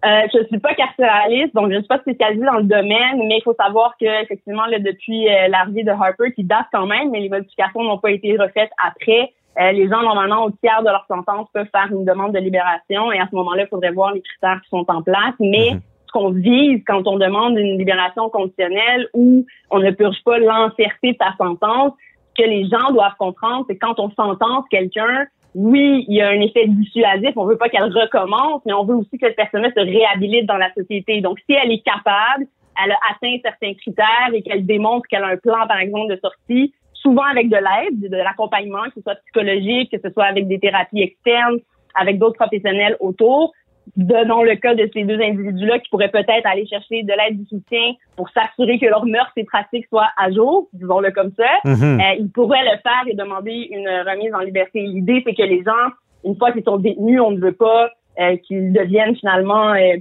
S10: Euh, je suis pas carcéraliste, donc je ne suis pas spécialisée dans le domaine, mais il faut savoir que effectivement, là, depuis euh, l'arrivée de Harper, qui date quand même, mais les modifications n'ont pas été refaites après. Euh, les gens, normalement, au tiers de leur sentence, peuvent faire une demande de libération et à ce moment-là, il faudrait voir les critères qui sont en place. Mais ce qu'on vise quand on demande une libération conditionnelle où on ne purge pas l'entièreté de sa sentence, ce que les gens doivent comprendre, c'est que quand on sentence quelqu'un, oui, il y a un effet dissuasif. On veut pas qu'elle recommence, mais on veut aussi que cette personne-là se réhabilite dans la société. Donc, si elle est capable, elle a atteint certains critères et qu'elle démontre qu'elle a un plan, par exemple, de sortie, souvent avec de l'aide, de l'accompagnement, que ce soit psychologique, que ce soit avec des thérapies externes, avec d'autres professionnels autour. Donnons le cas de ces deux individus-là qui pourraient peut-être aller chercher de l'aide, du soutien pour s'assurer que leurs mœurs et pratiques soient à jour, disons-le comme ça.
S11: Mhm.
S10: Euh, ils pourraient le faire et demander une remise en liberté. L'idée, c'est que les gens, une fois qu'ils sont détenus, on ne veut pas euh, qu'ils deviennent finalement euh,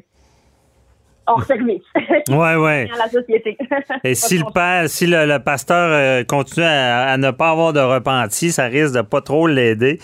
S10: hors service. [laughs]
S1: Ouais, ouais.
S10: à la société. [laughs]
S1: Et si le père, si le, le pasteur euh, continue à, à ne pas avoir de repenti, ça risque de pas trop l'aider.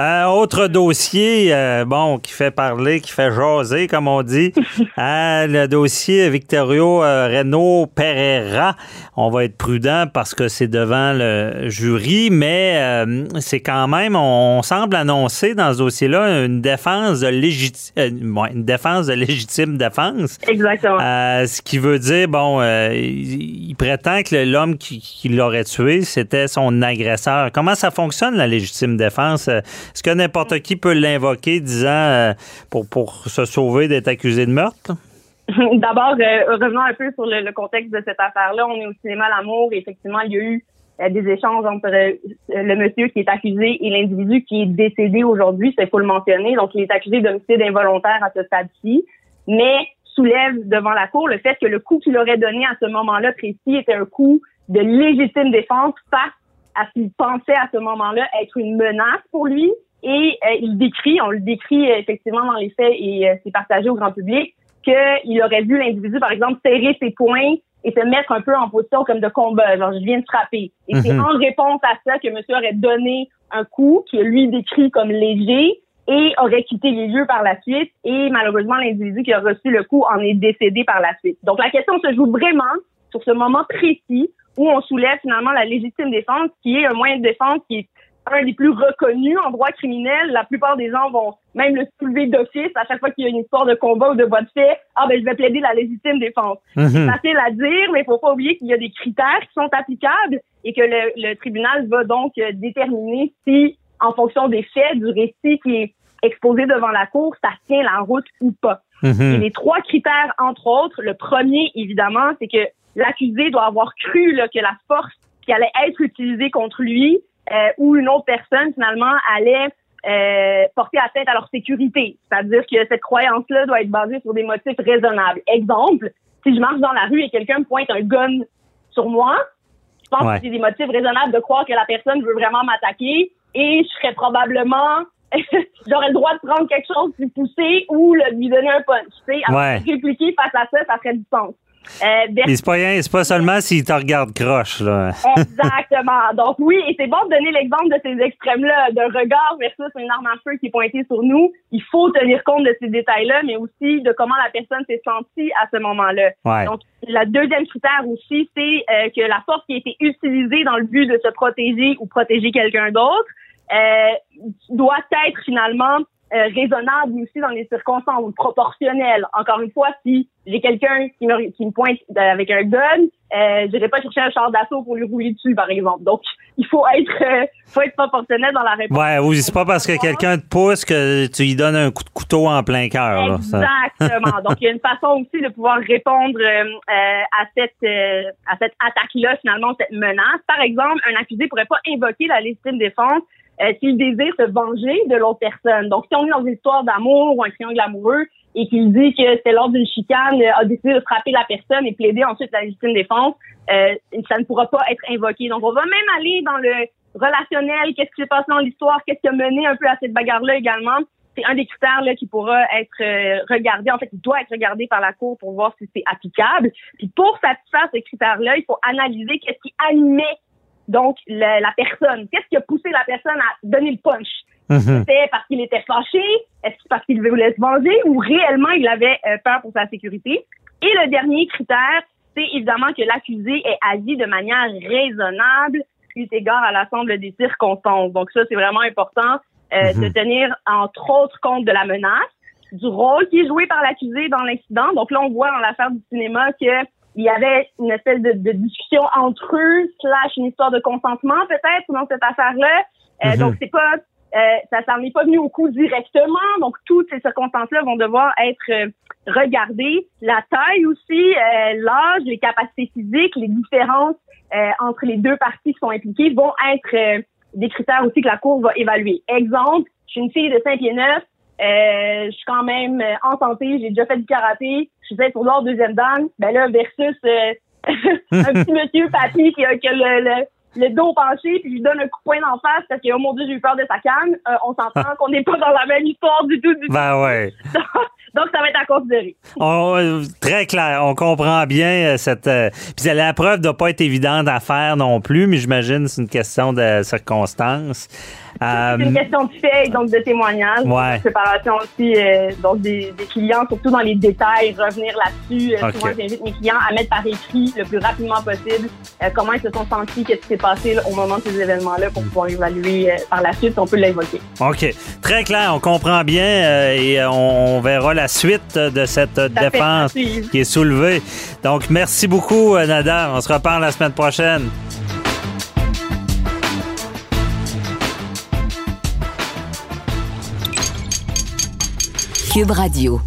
S1: Euh, autre dossier, euh, bon, qui fait parler, qui fait jaser, comme on dit, [laughs] Euh, le dossier Victorio euh, Reno Pereira. On va être prudent parce que c'est devant le jury, mais euh, c'est quand même, on, semble annoncer dans ce dossier-là une défense de légitime, une défense de légitime défense.
S10: Exactement.
S1: Euh, ce qui veut dire, bon, euh, il, il prétend que l'homme qui, qui l'aurait tué, c'était son agresseur. Comment ça fonctionne, la légitime défense? Euh, Est-ce que n'importe qui peut l'invoquer disant euh, pour, pour se sauver d'être accusé de meurtre? [laughs]
S10: D'abord, revenons un peu sur le, le contexte de cette affaire-là. On est au cinéma L'amour et effectivement, il y a eu des échanges entre le monsieur qui est accusé et l'individu qui est décédé aujourd'hui, c'est faut le mentionner. Donc, il est accusé d'homicide involontaire à ce stade-ci, mais soulève devant la cour le fait que le coup qu'il aurait donné à ce moment-là précis était un coup de légitime défense face à ce qu'il pensait à ce moment-là être une menace pour lui. Et euh, il décrit, on le décrit euh, effectivement dans les faits et euh, c'est partagé au grand public, qu'il aurait vu l'individu, par exemple, serrer ses poings et se mettre un peu en position comme de combat, genre je viens de frapper. Et c'est
S11: Mhm.
S10: en réponse à ça que monsieur aurait donné un coup qui lui décrit comme léger et aurait quitté les lieux par la suite. Et malheureusement, l'individu qui a reçu le coup en est décédé par la suite. Donc la question se joue vraiment sur ce moment précis où on soulève finalement la légitime défense, qui est un moyen de défense qui est un des plus reconnus en droit criminel. La plupart des gens vont même le soulever d'office à chaque fois qu'il y a une histoire de combat ou de voie de fait. Ah ben je vais plaider la légitime défense.
S11: Mhm.
S10: C'est facile à dire, mais il faut pas oublier qu'il y a des critères qui sont applicables et que le, le tribunal va donc déterminer si, en fonction des faits, du récit qui est exposé devant la cour, ça tient la route ou pas.
S11: Mhm.
S10: Et les trois critères, entre autres, le premier, évidemment, c'est que l'accusé doit avoir cru là, que la force qui allait être utilisée contre lui euh, où une autre personne finalement allait euh, porter atteinte à leur sécurité. C'est-à-dire que cette croyance-là doit être basée sur des motifs raisonnables. Exemple, si je marche dans la rue et quelqu'un me pointe un gun sur moi, je pense que c'est des motifs raisonnables de croire que la personne veut vraiment m'attaquer et je serais probablement [laughs] j'aurais le droit de prendre quelque chose, de pousser ou le, lui donner un punch. Tu sais, répliquer face à ça, ça ferait du sens.
S1: Euh, Mais c'est pas rien, c'est pas seulement s'il te regarde croche, là.
S10: Exactement. [laughs] Donc oui, et c'est bon de donner l'exemple de ces extrêmes-là, d'un regard versus une arme à feu qui est pointée sur nous. Il faut tenir compte de ces détails-là, mais aussi de comment la personne s'est sentie à ce moment-là. Donc, la deuxième critère aussi, c'est euh, que la force qui a été utilisée dans le but de se protéger ou protéger quelqu'un d'autre doit être finalement euh, raisonnable aussi dans les circonstances, proportionnel. Encore une fois, si j'ai quelqu'un qui me, qui me pointe avec un gun, euh, je n'irai pas chercher un char d'assaut pour lui rouler dessus, par exemple. Donc, il faut être, euh, faut être proportionnel dans la réponse.
S1: Ouais, oui, c'est pas parce que quelqu'un te pousse que tu lui donnes un coup de couteau en plein cœur.
S10: Exactement. Donc, il y a une façon aussi de pouvoir répondre euh, à cette, à cette attaque-là, finalement, cette menace. Par exemple, un accusé pourrait pas invoquer la légitime défense euh, s'il désire se venger de l'autre personne. Donc, si on est dans une histoire d'amour ou un triangle amoureux et qu'il dit que c'est lors d'une chicane, a décidé de frapper la personne et plaider ensuite la légitime défense, euh, ça ne pourra pas être invoqué. Donc, on va même aller dans le relationnel, qu'est-ce qui s'est passé dans l'histoire, qu'est-ce qui a mené un peu à cette bagarre-là également. C'est un des critères là, qui pourra être euh, regardé. En fait, il doit être regardé par la Cour pour voir si c'est applicable. Puis pour satisfaire ces critères-là, il faut analyser qu'est-ce qui animait donc la, la personne. Qu'est-ce qui a poussé la personne à donner le punch? Mhm. C'était parce qu'il était fâché? Est-ce parce qu'il voulait se venger? Ou réellement il avait euh, peur pour sa sécurité? Et le dernier critère, c'est évidemment que l'accusé est agi de manière raisonnable eu égard à l'ensemble des circonstances. Donc ça, c'est vraiment important euh, mhm. de tenir entre autres compte de la menace, du rôle qui est joué par l'accusé dans l'incident. Donc là, on voit dans l'affaire du cinéma que il y avait une espèce de, de, discussion entre eux, slash une histoire de consentement peut-être dans cette affaire-là. Euh, mhm. Donc c'est pas, euh, ça s'en est pas venu au coup directement. Donc toutes ces circonstances-là vont devoir être euh, regardées. La taille aussi, euh, l'âge, les capacités physiques, les différences entre les deux parties qui sont impliquées vont être des critères aussi que la cour va évaluer. Exemple, je suis une fille de 5 pieds 9, euh, je suis quand même euh, en santé, j'ai déjà fait du karaté, je faisais pour l'ordre deuxième dan, ben là, versus euh, [laughs] un petit monsieur papy qui a, le, le, dos penché, puis je lui donne un coup de poing en face parce que, oh mon Dieu, j'ai eu peur de sa canne. on s'entend [laughs] qu'on n'est pas dans la même histoire du tout, du
S1: ben ouais. [laughs]
S10: Donc, ça va être à considérer.
S1: très clair. On comprend bien cette. puis la preuve ne doit pas être évidente à faire non plus, mais j'imagine que c'est une question de circonstances.
S10: Euh, c'est une question de fait, donc de témoignage.
S1: Ouais.
S10: Préparation aussi, euh, donc des, clients, surtout dans les détails, revenir là-dessus. Euh, souvent, j'invite mes clients à mettre par écrit le plus rapidement possible comment ils se sont sentis, qu'est-ce qui s'est passé au moment de ces événements-là pour pouvoir évaluer par la suite, on peut l'évoquer.
S1: OK. Très clair, on comprend bien et on, verra la suite de cette défense qui est soulevée. Donc, merci beaucoup, Nada. On se reparle la semaine prochaine.
S2: Radio.